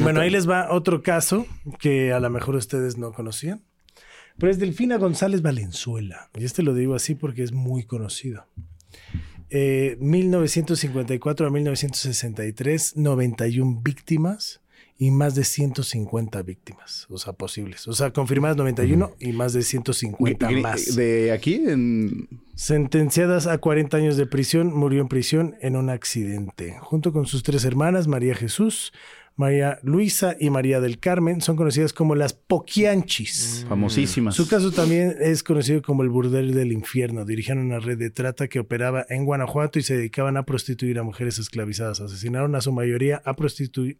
[SPEAKER 1] Bueno, ahí les va otro caso que a lo mejor ustedes no conocían. Pero es Delfina González Valenzuela. Y este lo digo así porque es muy conocido. 1954 eh, a 1963, 91 víctimas y más de 150 víctimas, o sea, posibles. O sea, confirmadas 91 y más de 150 más.
[SPEAKER 3] ¿De aquí? En...
[SPEAKER 1] Sentenciadas a 40 años de prisión, murió en prisión en un accidente. Junto con sus tres hermanas, María Jesús, María Luisa y María del Carmen, son conocidas como las Poquianchis.
[SPEAKER 3] Mm. Famosísimas.
[SPEAKER 1] Su caso también es conocido como el Burdel del Infierno. Dirigían una red de trata que operaba en Guanajuato y se dedicaban a prostituir a mujeres esclavizadas. Asesinaron a su mayoría a prostituir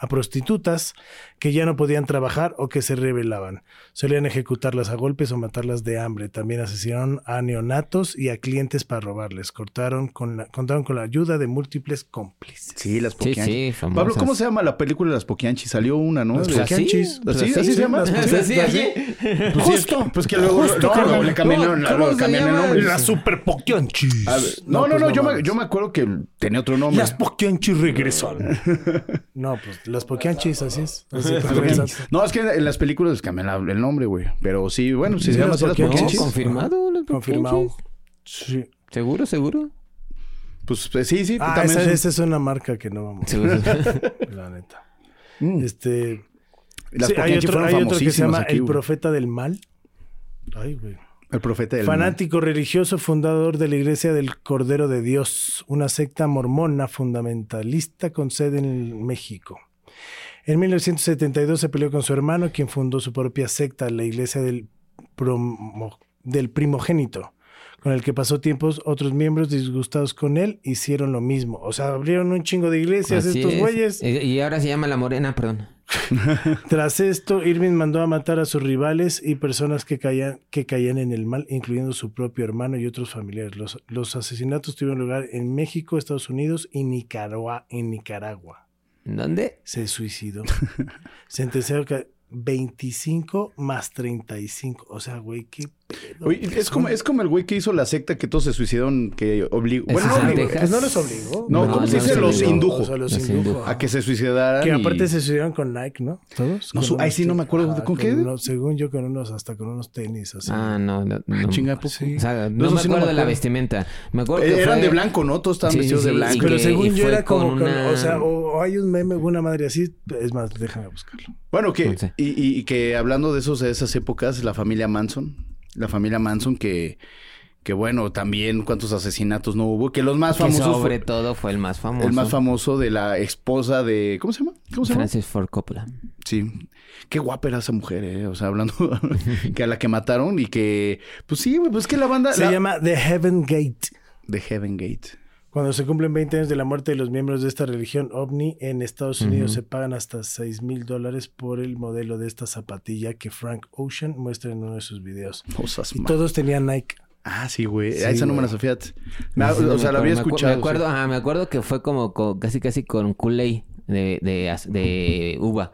[SPEAKER 1] a prostitutas que ya no podían trabajar o que se rebelaban. Solían ejecutarlas a golpes o matarlas de hambre. También asesinaron a neonatos y a clientes para robarles. Cortaron con la, contaron con la ayuda de múltiples cómplices.
[SPEAKER 3] Sí, las Poquianchis. Pablo, ¿cómo se llama la película de las Poquianchis? Salió una, ¿no?
[SPEAKER 1] Las Poquianchis.
[SPEAKER 3] ¿Así, ¿Así, se llama?
[SPEAKER 1] Pues Justo.
[SPEAKER 3] Pues que luego, no, le cambiaron, el nombre.
[SPEAKER 1] Las Super Poquianchis.
[SPEAKER 3] No, no, no, pues yo, me, yo me acuerdo que tenía otro nombre.
[SPEAKER 1] Las Poquianchis regresaron. no, pues las Poquianchis, así es.
[SPEAKER 3] no, es que en las películas les cambian el nombre, güey. Pero sí, bueno, si se llama las
[SPEAKER 2] Poquianchis. ¿Confirmado?
[SPEAKER 1] Confirmado. Sí.
[SPEAKER 2] ¿Seguro, seguro?
[SPEAKER 3] Pues, pues sí, sí.
[SPEAKER 1] Ah, también esa, es una marca que no vamos a La neta. Mm. Este... Las hay otro, hay otro que se llama El Profeta del Mal. Ay, güey.
[SPEAKER 3] El profeta del
[SPEAKER 1] Fanático religioso, fundador de la Iglesia del Cordero de Dios, una secta mormona fundamentalista con sede en México. En 1972 se peleó con su hermano, quien fundó su propia secta, la Iglesia del, del Primogénito, con el que pasó tiempos, otros miembros disgustados con él hicieron lo mismo. O sea, abrieron un chingo de iglesias
[SPEAKER 2] Así
[SPEAKER 1] estos
[SPEAKER 2] es.
[SPEAKER 1] güeyes.
[SPEAKER 2] Y ahora se llama La Morena, perdón.
[SPEAKER 1] Tras esto, Irving mandó a matar a sus rivales y personas que caían, que caían en el mal, incluyendo su propio hermano y otros familiares. Los, los asesinatos tuvieron lugar en México, Estados Unidos y Nicaragua. En Nicaragua.
[SPEAKER 2] ¿Dónde?
[SPEAKER 1] Se suicidó. Sentenciado que 25 más 35. O sea, güey, qué pedo.
[SPEAKER 3] Es como, es como el güey que hizo la secta que todos se suicidaron, que obligó.
[SPEAKER 2] ¿Ese
[SPEAKER 3] Bueno, no?
[SPEAKER 1] Pues no los obligó.
[SPEAKER 3] No,
[SPEAKER 2] No,
[SPEAKER 3] ¿cómo se dice?
[SPEAKER 2] los
[SPEAKER 3] indujo
[SPEAKER 1] O sea, los
[SPEAKER 2] Los
[SPEAKER 1] indujo.
[SPEAKER 2] indujo.
[SPEAKER 3] a que se suicidaran.
[SPEAKER 1] Que
[SPEAKER 3] y-
[SPEAKER 1] aparte se suicidaron con Nike, ¿no? Todos.
[SPEAKER 3] No, ahí sí no me acuerdo,
[SPEAKER 1] tenis.
[SPEAKER 3] ¿con qué?
[SPEAKER 1] unos- según yo, con unos, hasta con unos tenis así.
[SPEAKER 2] Ah, no, no. no.
[SPEAKER 3] Chinga, ¿poco?
[SPEAKER 1] Sí.
[SPEAKER 2] O sea,
[SPEAKER 3] No,
[SPEAKER 2] me
[SPEAKER 3] sí no
[SPEAKER 2] acuerdo de la vestimenta. Me acuerdo que
[SPEAKER 3] Eh, Eran
[SPEAKER 2] fue-
[SPEAKER 3] de blanco, ¿no? Todos estaban
[SPEAKER 2] Sí, sí,
[SPEAKER 3] vestidos de blanco.
[SPEAKER 1] Pero según yo era como o sea, o, hay un meme, una madre así, es más, déjame buscarlo.
[SPEAKER 3] Bueno, que, y que hablando de esos, de esas épocas, la familia Manson, la familia Manson que, que bueno, también cuántos asesinatos no hubo, que los más
[SPEAKER 2] que
[SPEAKER 3] famosos
[SPEAKER 2] sobre
[SPEAKER 3] fue
[SPEAKER 2] todo fue el más famoso.
[SPEAKER 3] el más famoso de la esposa de, ¿cómo se llama? ¿Cómo se llama?
[SPEAKER 2] Francis Ford Coppola.
[SPEAKER 3] Sí. Qué guapa era esa mujer, eh. O sea, hablando que a la que mataron y que, pues sí, güey, pues que la banda
[SPEAKER 1] Se
[SPEAKER 3] la-
[SPEAKER 1] llama The Heaven Gate.
[SPEAKER 3] de Heaven Gate.
[SPEAKER 1] Cuando se cumplen 20 años de la muerte de los miembros de esta religión ovni, en Estados Unidos se pagan hasta 6 mil dólares por el modelo de esta zapatilla que Frank Ocean muestra en uno de sus videos.
[SPEAKER 3] Cosas
[SPEAKER 1] Y
[SPEAKER 3] mal.
[SPEAKER 1] todos tenían Nike.
[SPEAKER 3] Ah, sí, güey.
[SPEAKER 1] Sí,
[SPEAKER 3] esa no me la sabía.
[SPEAKER 2] Sí,
[SPEAKER 3] o sea, la
[SPEAKER 2] acuerdo.
[SPEAKER 3] había escuchado.
[SPEAKER 2] Me acuerdo,
[SPEAKER 3] sí.
[SPEAKER 2] ajá, me acuerdo que fue como, co- casi casi con Kool-Aid de, de, uva.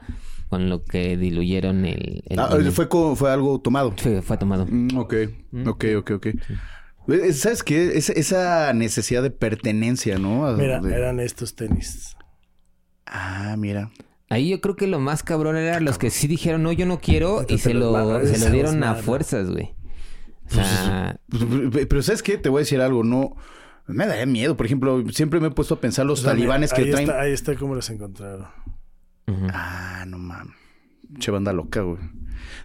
[SPEAKER 2] Con lo que diluyeron el... el-
[SPEAKER 3] Ah,
[SPEAKER 2] el-
[SPEAKER 3] fue, fue algo tomado.
[SPEAKER 2] fue, fue tomado.
[SPEAKER 3] Mm, ok, ok, ok, ok. Eh, ¿Sabes qué? Esa, esa necesidad de pertenencia, ¿no? A-
[SPEAKER 1] Mira,
[SPEAKER 3] de-
[SPEAKER 1] eran estos tenis.
[SPEAKER 3] Ah, mira.
[SPEAKER 2] Ahí yo creo que lo más cabrón era los que sí dijeron, no, yo no quiero, y se lo, se lo dieron a fuerzas, güey. O sea,
[SPEAKER 3] Pues, Pero pero ¿sabes qué? Te voy a decir algo. No... Me daría miedo. Por ejemplo, siempre me he puesto a pensar los
[SPEAKER 1] O sea,
[SPEAKER 3] talibanes que
[SPEAKER 1] ahí
[SPEAKER 3] traen...
[SPEAKER 1] Está, ahí está cómo los encontraron.
[SPEAKER 3] Ah, no mames. Che banda loca, güey.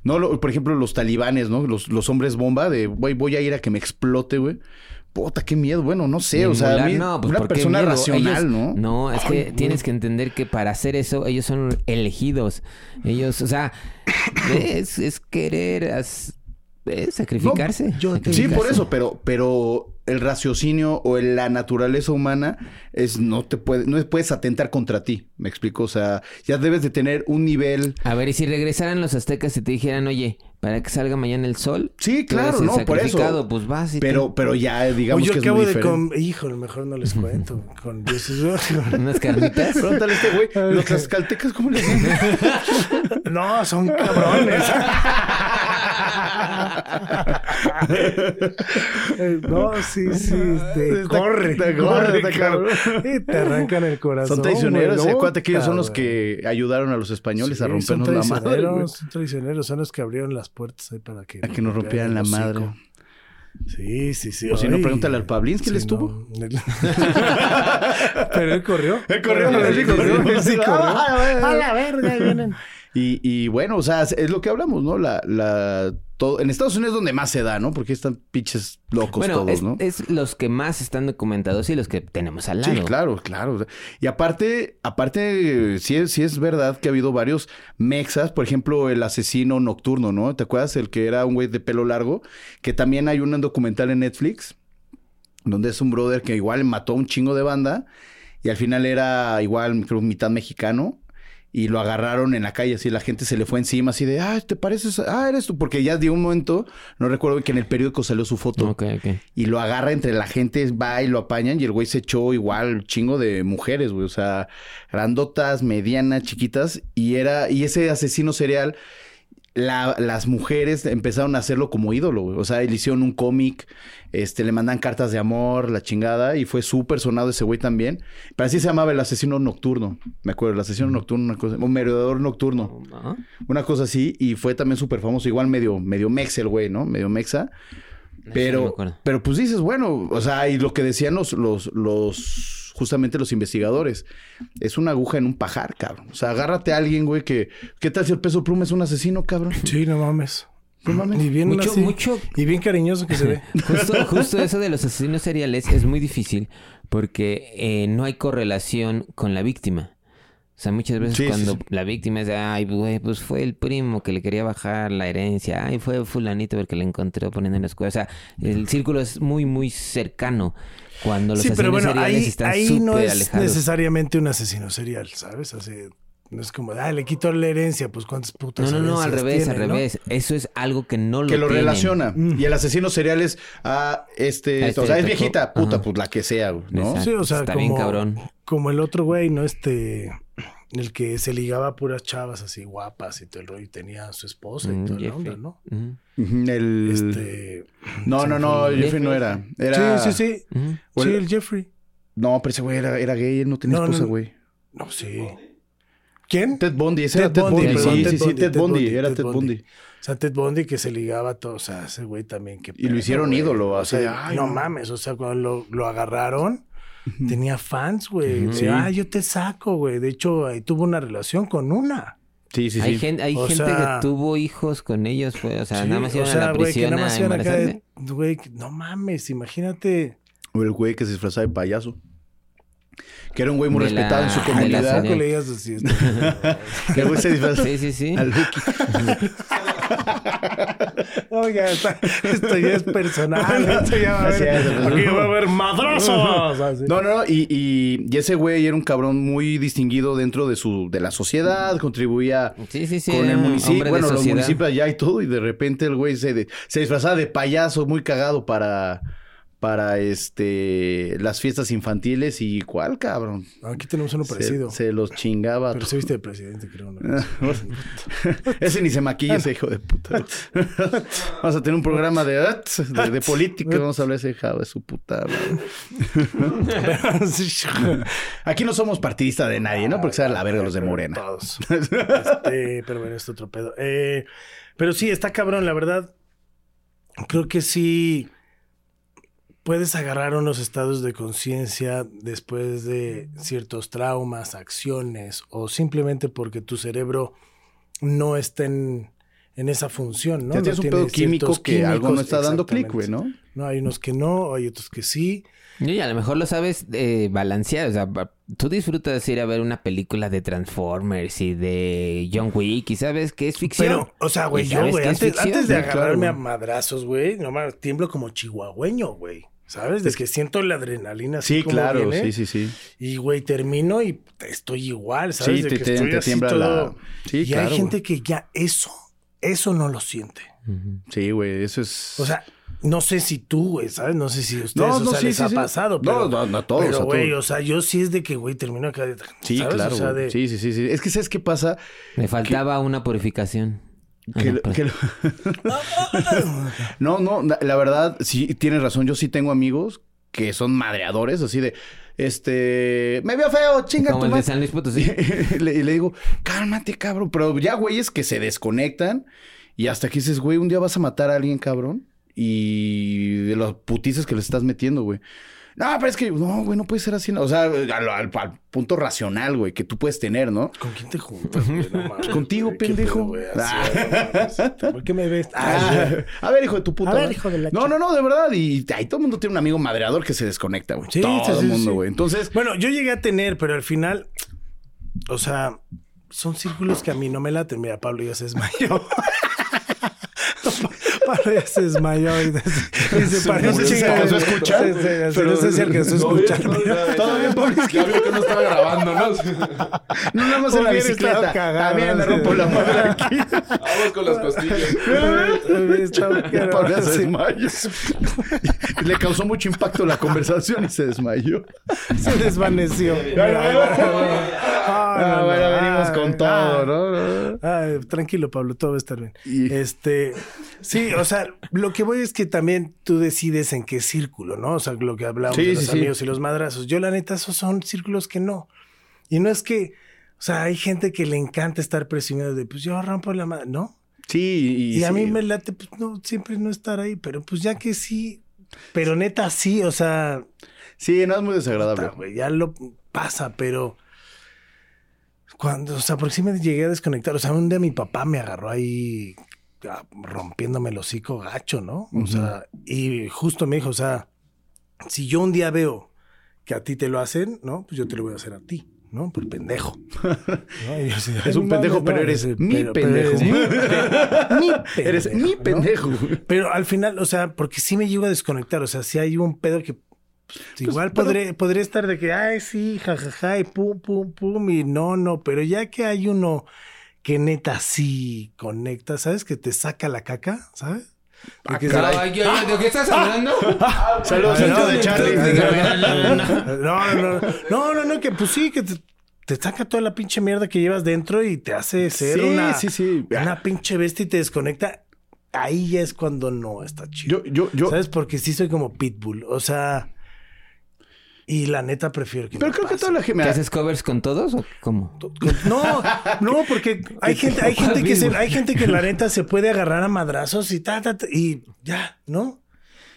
[SPEAKER 3] No, lo- por ejemplo, los talibanes, ¿no? Los, los hombres bomba de, güey, voy a ir a que me explote, güey. Puta, qué miedo. Bueno, no sé, o sea, a
[SPEAKER 2] Emular,
[SPEAKER 3] mí-
[SPEAKER 2] no, pues,
[SPEAKER 3] una
[SPEAKER 2] ¿por qué
[SPEAKER 3] persona racional,
[SPEAKER 2] Ellos-
[SPEAKER 3] ¿no?
[SPEAKER 2] No, es
[SPEAKER 3] Ay,
[SPEAKER 2] que
[SPEAKER 3] güey.
[SPEAKER 2] tienes que entender que para hacer eso, ellos son elegidos. Ellos, o sea, es, es querer as- es sacrificarse.
[SPEAKER 3] Sí,
[SPEAKER 2] sacrificarse.
[SPEAKER 3] por eso, pero, pero el raciocinio o el- la naturaleza humana es no te puede, no puedes atentar contra ti, me explico, o sea, ya debes de tener un nivel.
[SPEAKER 2] A ver, y si regresaran los aztecas y te dijeran, oye, para que salga mañana el sol.
[SPEAKER 3] Sí, claro, no, por eso.
[SPEAKER 2] Pues vas y te-
[SPEAKER 3] Pero, pero ya digamos
[SPEAKER 1] yo
[SPEAKER 3] que es
[SPEAKER 1] acabo
[SPEAKER 3] muy
[SPEAKER 1] de
[SPEAKER 3] diferente.
[SPEAKER 1] com- Híjole, mejor no les cuento. Con
[SPEAKER 2] unas carnitas.
[SPEAKER 3] Pregúntale a este güey, los tlaxcaltecas, ¿cómo le dicen?
[SPEAKER 1] No, son cabrones. Eh, no, sí, sí. Te
[SPEAKER 3] Está-
[SPEAKER 1] corre,
[SPEAKER 3] está-
[SPEAKER 1] corre, cabrón.
[SPEAKER 3] cabrón.
[SPEAKER 1] Y te arrancan el corazón.
[SPEAKER 3] Son traicioneros, acuérdate que ellos son los que ayudaron a los españoles
[SPEAKER 1] Sí,
[SPEAKER 3] a rompernos la madre. güey.
[SPEAKER 1] Son traicioneros, son los que abrieron las puertas ahí para que...
[SPEAKER 3] A que nos rompieran la madre.
[SPEAKER 1] Sí, sí, sí.
[SPEAKER 3] O si no, pregúntale al Pablín, ¿qué le
[SPEAKER 1] Sí,
[SPEAKER 3] estuvo?
[SPEAKER 1] no. Pero él corrió.
[SPEAKER 3] Él corrió,
[SPEAKER 1] Él
[SPEAKER 3] sí,
[SPEAKER 1] corrió.
[SPEAKER 3] corrió.
[SPEAKER 1] él sí corrió.
[SPEAKER 3] Ah,
[SPEAKER 1] A la verga, ahí vienen.
[SPEAKER 3] Y, y bueno, o sea, es lo que hablamos, ¿no? La, la, todo, en Estados Unidos es donde más se da, ¿no? Porque están pinches locos
[SPEAKER 2] Bueno,
[SPEAKER 3] todos,
[SPEAKER 2] es,
[SPEAKER 3] ¿no?
[SPEAKER 2] es los que más están documentados y los que tenemos al lado.
[SPEAKER 3] Sí, claro, claro. Y aparte, aparte, sí es, sí es verdad que ha habido varios mexas, por ejemplo, el asesino nocturno, ¿no? ¿Te acuerdas? El que era un güey de pelo largo, que también hay un documental en Netflix, donde es un brother que igual mató a un chingo de banda, y al final era igual, creo, mitad mexicano. Y lo agarraron en la calle, así la gente se le fue encima, así de, ah, ¿te pareces? Ah, eres tú. Porque ya de un momento, no recuerdo que en el periódico salió su foto
[SPEAKER 2] Ok, ok.
[SPEAKER 3] y lo agarra entre la gente, va y lo apañan y el güey se echó igual chingo de mujeres, güey, o sea, grandotas, medianas, chiquitas y era y ese asesino serial la- las mujeres empezaron a hacerlo como ídolo, güey. O sea, le hicieron un cómic, este, le mandan cartas de amor, la chingada, y fue súper sonado ese güey también. Pero así se llamaba el asesino nocturno. Me acuerdo, el asesino nocturno, una cosa, un merodeador nocturno. Una cosa así, y fue también súper famoso, igual medio, medio mexa el güey, ¿no? Medio mexa.
[SPEAKER 2] no me
[SPEAKER 3] Pero, pero pues dices, bueno, o sea, y lo que decían los, los, los, justamente los investigadores, es una aguja en un pajar, cabrón. O sea, agárrate a alguien, güey, que, ¿qué tal si el peso pluma es un asesino, cabrón?
[SPEAKER 1] Sí, no mames.
[SPEAKER 3] No mames.
[SPEAKER 1] Y bien
[SPEAKER 2] Mucho-
[SPEAKER 1] así,
[SPEAKER 2] mucho-
[SPEAKER 1] Y bien cariñoso que se ve.
[SPEAKER 2] Justo, justo eso de los asesinos seriales es muy difícil porque eh, no hay correlación con la víctima. O sea, muchas veces
[SPEAKER 3] Sí,
[SPEAKER 2] cuando
[SPEAKER 3] sí.
[SPEAKER 2] la víctima es de, ay, güey, pues fue el primo que le quería bajar la herencia, ay, fue fulanito porque le encontró poniendo en la escuela. O sea, el círculo es muy, muy cercano cuando los
[SPEAKER 1] Sí, pero
[SPEAKER 2] asesinos
[SPEAKER 1] bueno,
[SPEAKER 2] seriales
[SPEAKER 1] ahí,
[SPEAKER 2] están
[SPEAKER 1] ahí no es
[SPEAKER 2] alejados.
[SPEAKER 1] necesariamente un asesino serial, ¿sabes? Así, no es como, ah, le quito la herencia, pues cuántas putas
[SPEAKER 2] No, no, no, al revés, al
[SPEAKER 1] ¿no?
[SPEAKER 2] revés. Eso es algo que no lo
[SPEAKER 3] que lo
[SPEAKER 2] tienen.
[SPEAKER 3] relaciona.
[SPEAKER 1] Mm.
[SPEAKER 3] Y el asesino serial es a este,
[SPEAKER 2] este
[SPEAKER 3] o sea, es viejita, puta,
[SPEAKER 2] Ajá.
[SPEAKER 3] pues la que sea, güey, ¿no?
[SPEAKER 2] Exacto.
[SPEAKER 1] Sí, o sea,
[SPEAKER 2] Está
[SPEAKER 1] como,
[SPEAKER 2] bien cabrón.
[SPEAKER 1] como el otro güey, ¿no? Este, el que se ligaba a puras chavas así guapas y todo el rollo y tenía a su esposa y
[SPEAKER 2] Mm,
[SPEAKER 1] toda la
[SPEAKER 2] Jeffrey.
[SPEAKER 1] onda, ¿no?
[SPEAKER 3] El...
[SPEAKER 1] Este...
[SPEAKER 3] No, no, no. Jeffrey no era. Era...
[SPEAKER 1] Sí, sí, sí. Sí,
[SPEAKER 3] el-
[SPEAKER 1] Jeffrey.
[SPEAKER 3] No, pero ese güey era, era gay, él no tenía
[SPEAKER 1] No, no,
[SPEAKER 3] esposa,
[SPEAKER 1] no.
[SPEAKER 3] güey.
[SPEAKER 1] No, sí. ¿Quién?
[SPEAKER 3] Ted Bundy, ese
[SPEAKER 1] Ted
[SPEAKER 3] era Ted
[SPEAKER 1] Bundy,
[SPEAKER 3] Bundy.
[SPEAKER 1] perdón,
[SPEAKER 3] Sí,
[SPEAKER 1] Ted
[SPEAKER 3] sí, sí,
[SPEAKER 1] Bundy,
[SPEAKER 3] Ted
[SPEAKER 1] Ted
[SPEAKER 3] Bundy,
[SPEAKER 1] Bundy,
[SPEAKER 3] era
[SPEAKER 1] Ted
[SPEAKER 3] Ted
[SPEAKER 1] Bundy.
[SPEAKER 3] Bundy.
[SPEAKER 1] O sea, Ted Bundy que se ligaba a todo, o sea, ese güey también que
[SPEAKER 3] Y lo hicieron ídolo,
[SPEAKER 1] O
[SPEAKER 3] así de,
[SPEAKER 1] sea,
[SPEAKER 3] ay,
[SPEAKER 1] no
[SPEAKER 3] no.
[SPEAKER 1] mames, o sea, cuando lo, lo agarraron, tenía fans, güey. Ah, yo te saco, güey. De hecho, ahí tuvo una relación con una.
[SPEAKER 3] Sí, sí,
[SPEAKER 2] Hay
[SPEAKER 3] sí.
[SPEAKER 2] gente, hay
[SPEAKER 1] O
[SPEAKER 2] gente
[SPEAKER 1] sea-
[SPEAKER 2] que tuvo hijos con ellos, fue, o sea,
[SPEAKER 1] Sí,
[SPEAKER 2] nada más iban
[SPEAKER 1] o sea,
[SPEAKER 2] a la
[SPEAKER 1] güey, que
[SPEAKER 2] prisión
[SPEAKER 1] nada
[SPEAKER 2] a
[SPEAKER 1] más iban acá de,
[SPEAKER 2] embarazarse.
[SPEAKER 1] güey, no mames, imagínate.
[SPEAKER 3] O el güey que se disfrazaba de payaso. Que era un güey muy
[SPEAKER 2] De la-
[SPEAKER 3] respetado en su comunidad. Que el güey se disfrazaba
[SPEAKER 2] Sí, sí, sí.
[SPEAKER 1] Oiga, está- esto ya es personal. Esto ya va a haber,
[SPEAKER 3] es,
[SPEAKER 1] aquí va a haber madrazos.
[SPEAKER 3] No, no, no. Y, y, y ese güey era un cabrón muy distinguido dentro de su de la sociedad. Contribuía
[SPEAKER 2] Sí, sí, sí.
[SPEAKER 3] con el
[SPEAKER 2] un
[SPEAKER 3] municipio. Bueno, los municipios allá y todo. Y de repente el güey se, de- se disfrazaba de payaso muy cagado para... Para este las fiestas infantiles y cuál cabrón.
[SPEAKER 1] Aquí tenemos uno
[SPEAKER 3] Se-
[SPEAKER 1] parecido.
[SPEAKER 3] Se, los chingaba.
[SPEAKER 1] Pero se viste de presidente, creo. ¿no?
[SPEAKER 3] Ese ni se maquilla ese hijo de puta. Vamos a tener un programa de, de, de política. Vamos a hablar de ese hijo de su puta. Aquí no somos partidistas de nadie, ¿no? Porque sea la verga los de Morena.
[SPEAKER 1] Todos. Este, pero bueno, es otro pedo. Eh, pero sí, está cabrón, la verdad. Creo que sí puedes agarrar unos estados de conciencia después de ciertos traumas, acciones, o simplemente porque tu cerebro no está en, en esa función, ¿no?
[SPEAKER 3] Ya
[SPEAKER 1] No
[SPEAKER 3] un pedo químico que algo no está dando clic, güey. ¿no?
[SPEAKER 1] No, hay unos que no, hay otros que sí.
[SPEAKER 2] Y a lo mejor lo sabes eh, balancear. O sea, tú disfrutas ir a ver una película de Transformers y de John Wick y sabes que es ficción.
[SPEAKER 1] Pero, o sea, güey, yo, güey, antes,
[SPEAKER 2] ficción.
[SPEAKER 1] antes de
[SPEAKER 3] Sí, claro,
[SPEAKER 1] agarrarme a madrazos, güey, no mames, tiemblo como chihuahueño, güey. ¿Sabes? Desde que siento la adrenalina así
[SPEAKER 3] Sí,
[SPEAKER 1] como
[SPEAKER 3] claro,
[SPEAKER 1] viene.
[SPEAKER 3] sí, sí, sí.
[SPEAKER 1] Y, güey, termino y estoy igual, ¿sabes?
[SPEAKER 3] Sí,
[SPEAKER 1] De
[SPEAKER 3] te-
[SPEAKER 1] que
[SPEAKER 3] te-
[SPEAKER 1] estoy
[SPEAKER 3] te
[SPEAKER 1] así
[SPEAKER 3] tiembla
[SPEAKER 1] todo-
[SPEAKER 3] la- Sí,
[SPEAKER 1] y
[SPEAKER 3] claro,
[SPEAKER 1] hay gente que ya eso, eso no lo siente.
[SPEAKER 3] Sí, güey, eso es...
[SPEAKER 1] O sea, no sé si tú, güey, ¿sabes? No sé si a ustedes,
[SPEAKER 3] No,
[SPEAKER 1] o
[SPEAKER 3] no,
[SPEAKER 1] sea,
[SPEAKER 3] sí,
[SPEAKER 1] les
[SPEAKER 3] sí,
[SPEAKER 1] ha
[SPEAKER 3] sí.
[SPEAKER 1] pasado. Pero,
[SPEAKER 3] no, no, a todos,
[SPEAKER 1] Pero, güey, o sea, yo sí es de que, güey, termino acá de...
[SPEAKER 3] Sí,
[SPEAKER 1] ¿sabes?
[SPEAKER 3] claro,
[SPEAKER 1] O sea,
[SPEAKER 3] güey.
[SPEAKER 1] de...
[SPEAKER 3] Sí, sí, sí, sí. Es que ¿sabes qué pasa?
[SPEAKER 2] Me faltaba una purificación. Ah,
[SPEAKER 3] Que,
[SPEAKER 2] no,
[SPEAKER 3] lo-
[SPEAKER 2] perdón.
[SPEAKER 3] que lo- no, no, la, verdad, sí, tienes razón. Yo sí tengo amigos que son madreadores, así de, este, me veo feo, chinga
[SPEAKER 2] Como
[SPEAKER 3] tu
[SPEAKER 2] el de
[SPEAKER 3] madre.
[SPEAKER 2] San Luis Potosí.
[SPEAKER 3] y, le, y le digo, cálmate, cabrón. Pero ya, güeyes que se desconectan y hasta que dices, güey, un día vas a matar a alguien, cabrón. Y de los putizas que le estás metiendo, güey. No, pero es que, no, güey, no puede ser así. no. O sea, al, al- al punto racional, güey, que tú puedes tener, ¿no?
[SPEAKER 1] ¿Con quién te juntas, güey? No mames,
[SPEAKER 3] contigo,
[SPEAKER 1] güey,
[SPEAKER 3] pendejo.
[SPEAKER 1] pedo, güey,
[SPEAKER 3] Ah.
[SPEAKER 1] no, ¿Por qué me ves?
[SPEAKER 3] Ah,
[SPEAKER 1] Ah,
[SPEAKER 3] a ver, hijo de tu puta.
[SPEAKER 1] A ver, hijo de la
[SPEAKER 3] No, no, no, de verdad. Y ahí todo el mundo tiene un amigo madreador que se desconecta, güey.
[SPEAKER 1] Sí,
[SPEAKER 3] todo
[SPEAKER 1] sí,
[SPEAKER 3] el
[SPEAKER 1] sí,
[SPEAKER 3] mundo,
[SPEAKER 1] sí.
[SPEAKER 3] güey. Entonces,
[SPEAKER 1] Bueno, yo llegué a tener, pero al final, o sea, son círculos que a mí no me laten. Mira, Pablo ya se desmayó. Se desmayó y dice,
[SPEAKER 3] Se
[SPEAKER 1] parece
[SPEAKER 3] murió. ¿Se escuchar?
[SPEAKER 1] Sí, sí, sí,
[SPEAKER 3] Pero-
[SPEAKER 1] no sé si alcanzó a escuchar. pero-
[SPEAKER 3] todo bien, Pablo.
[SPEAKER 4] Ya vio que no estaba grabando, ¿no?
[SPEAKER 3] No nada más en la bicicleta. También me
[SPEAKER 1] ¿no?
[SPEAKER 3] rompo la madre aquí.
[SPEAKER 4] Vamos con las costillas.
[SPEAKER 3] Pablo se desmayó. Le causó mucho impacto la conversación y se desmayó.
[SPEAKER 1] Se desvaneció.
[SPEAKER 3] Ah, bueno, venimos con todo, ¿no?
[SPEAKER 1] Ah, tranquilo, Pablo, todo va a estar bien. Este, sí, o sea, lo que voy es que también tú decides en qué círculo, ¿no? O sea, lo que hablamos
[SPEAKER 3] Sí,
[SPEAKER 1] de los
[SPEAKER 3] sí.
[SPEAKER 1] amigos y los madrazos. Yo, la neta, esos son círculos que no. Y no es que, o sea, hay gente que le encanta estar presumiendo de, pues yo rompo la madre, ¿no?
[SPEAKER 3] Sí, y,
[SPEAKER 1] Y, a mí me late, pues no, siempre no estar ahí, pero pues ya que sí, pero neta sí, o sea,
[SPEAKER 3] Sí, no es muy desagradable.
[SPEAKER 1] puta, ya lo pasa, pero cuando, o sea, porque sí me llegué a desconectar, o sea, un día mi papá me agarró ahí ah, rompiéndome el hocico gacho, ¿no? O sea, y justo me dijo, o sea, si yo un día veo que a ti te lo hacen, ¿no? Pues yo te lo voy a hacer a ti. ¿no? Por pendejo. ¿no? Y yo así,
[SPEAKER 3] Es
[SPEAKER 1] "Ay,
[SPEAKER 3] un pendejo, pero eres mi
[SPEAKER 1] pero- pero
[SPEAKER 3] pendejo".
[SPEAKER 1] eres mi pe- mi
[SPEAKER 3] Eres mi pendejo.
[SPEAKER 1] Pero al final, o sea, porque sí me llego a desconectar. O sea, si hay un pedo que pues, igual
[SPEAKER 3] pero-
[SPEAKER 1] podré, podría estar de que, ay, sí, jajaja, y pum, pum, pum, y no, no. Pero ya que hay uno que neta sí conecta, ¿sabes? Que te saca la caca, ¿sabes? De que
[SPEAKER 2] ¿De qué estás hablando?
[SPEAKER 3] Saludos
[SPEAKER 1] Ah,
[SPEAKER 3] de
[SPEAKER 1] no,
[SPEAKER 3] Charlie.
[SPEAKER 1] no, no, no, no, no, no, que pues sí, que te, te saca toda la pinche mierda que llevas dentro y te hace ser
[SPEAKER 3] Sí,
[SPEAKER 1] una,
[SPEAKER 3] sí, sí.
[SPEAKER 1] una pinche bestia y te desconecta. Ahí ya es cuando no está chido.
[SPEAKER 3] Yo, yo, yo.
[SPEAKER 1] ¿Sabes? Porque sí soy como pitbull. O sea. Y la neta prefiero que
[SPEAKER 3] Pero
[SPEAKER 1] me
[SPEAKER 3] creo que toda la gente.
[SPEAKER 2] ¿Qué haces covers con todos o cómo?
[SPEAKER 1] No, no, porque hay gente, hay gente que se, hay gente que la neta se puede agarrar a madrazos y ta, ta, ta, y ya, ¿no?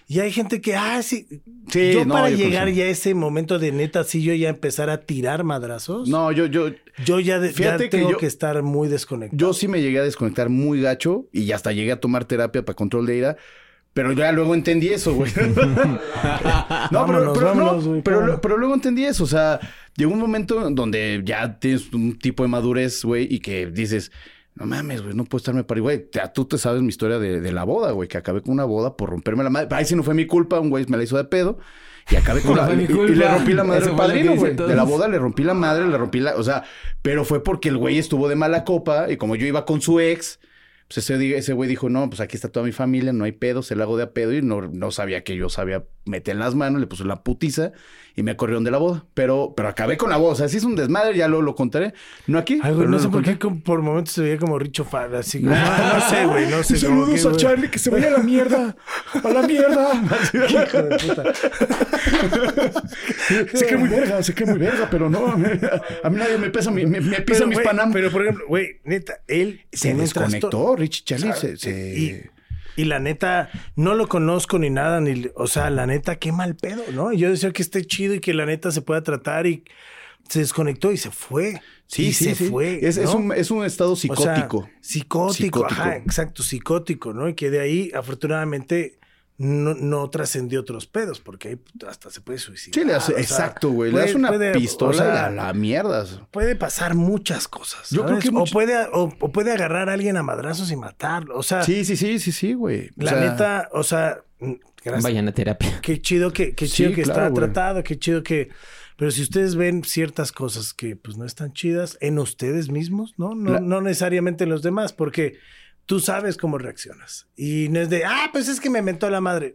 [SPEAKER 1] Y hay gente que, ah, sí.
[SPEAKER 3] Sí,
[SPEAKER 1] yo
[SPEAKER 3] no,
[SPEAKER 1] para
[SPEAKER 3] yo
[SPEAKER 1] llegar ya a ese momento de neta, sí, yo ya empezar a tirar madrazos.
[SPEAKER 3] No, yo, yo,
[SPEAKER 1] Yo ya, de- ya
[SPEAKER 3] Fíjate que
[SPEAKER 1] tengo
[SPEAKER 3] yo-
[SPEAKER 1] que estar muy desconectado.
[SPEAKER 3] yo sí me llegué a desconectar muy gacho y hasta llegué a tomar terapia para control de ira. Pero ya luego entendí eso, güey. no, pero,
[SPEAKER 1] Vámonos,
[SPEAKER 3] pero, no,
[SPEAKER 1] vámonos, güey,
[SPEAKER 3] pero, luego entendí eso. O sea, llegó un momento donde ya tienes un tipo de madurez, güey, y que dices, no mames, güey, no puedo estarme para güey. te- Tú te sabes mi historia de, de la boda, güey, que acabé con una boda por romperme la madre. Ay, sí, no fue mi culpa, un güey me la hizo de pedo. Y acabé con la... y- Y, le rompí la madre al padrino, güey. De la boda le rompí la madre, le rompí la... O sea, pero fue porque el güey estuvo de mala copa y como yo iba con su ex... Pues ese, güey dijo, no, pues aquí está toda mi familia, no hay pedo, se la hago de a pedo y no, no sabía que yo sabía meter las manos, le puso la putiza y me corrieron de la boda. Pero, pero acabé con la boda, o sea, sí es un desmadre, ya lo, lo contaré. No aquí.
[SPEAKER 1] Ay, güey, no sé por qué por momentos se veía como Richo Farr, así como, ah, no sé, güey, no sé.
[SPEAKER 3] Saludos
[SPEAKER 1] que,
[SPEAKER 3] a
[SPEAKER 1] güey.
[SPEAKER 3] Charlie, que se vaya a la mierda. A la mierda.
[SPEAKER 1] Hijo de puta.
[SPEAKER 3] se cree muy verga, se cree muy verga, pero no. A mí, a mí nadie me pesa, me, me pisa
[SPEAKER 1] Pero,
[SPEAKER 3] mis
[SPEAKER 1] güey,
[SPEAKER 3] panam.
[SPEAKER 1] Pero, por ejemplo, güey, neta, él
[SPEAKER 3] se desconectó. Richie Charlie. Se, se-
[SPEAKER 1] Y, y la neta, no lo conozco ni nada, ni, o sea, la neta, qué mal pedo, ¿no? Y yo deseo que esté chido y que la neta se pueda tratar y se desconectó y se fue.
[SPEAKER 3] Sí,
[SPEAKER 1] Y
[SPEAKER 3] sí,
[SPEAKER 1] se
[SPEAKER 3] sí.
[SPEAKER 1] fue.
[SPEAKER 3] es, un, es un estado
[SPEAKER 1] O sea,
[SPEAKER 3] psicótico.
[SPEAKER 1] psicótico,
[SPEAKER 3] Psicótico.
[SPEAKER 1] ajá, exacto, psicótico, ¿no? Y que de ahí, afortunadamente, no, no trascendió otros pedos, porque ahí hasta se puede suicidar.
[SPEAKER 3] Sí, le hace,
[SPEAKER 1] o sea,
[SPEAKER 3] exacto, güey. Le das una
[SPEAKER 1] puede-
[SPEAKER 3] pistola
[SPEAKER 1] o sea,
[SPEAKER 3] a la mierda.
[SPEAKER 1] Puede pasar muchas cosas.
[SPEAKER 3] Yo creo que
[SPEAKER 1] o, puede, o, o puede agarrar a alguien a madrazos y matarlo. O sea,
[SPEAKER 3] Sí, sí, sí, sí, sí, güey. O
[SPEAKER 1] la
[SPEAKER 3] sea,
[SPEAKER 1] neta, o sea, mm, gracias.
[SPEAKER 2] Vayan a terapia.
[SPEAKER 1] Qué chido que, qué
[SPEAKER 3] Sí,
[SPEAKER 1] chido que
[SPEAKER 3] claro,
[SPEAKER 1] está
[SPEAKER 3] güey.
[SPEAKER 1] tratado, qué chido que. Pero si ustedes ven ciertas cosas que pues no están chidas en ustedes mismos, ¿no? No,
[SPEAKER 3] La-
[SPEAKER 1] no necesariamente en los demás, porque tú sabes cómo reaccionas. Y no es de, ah, pues es que me mentó la madre.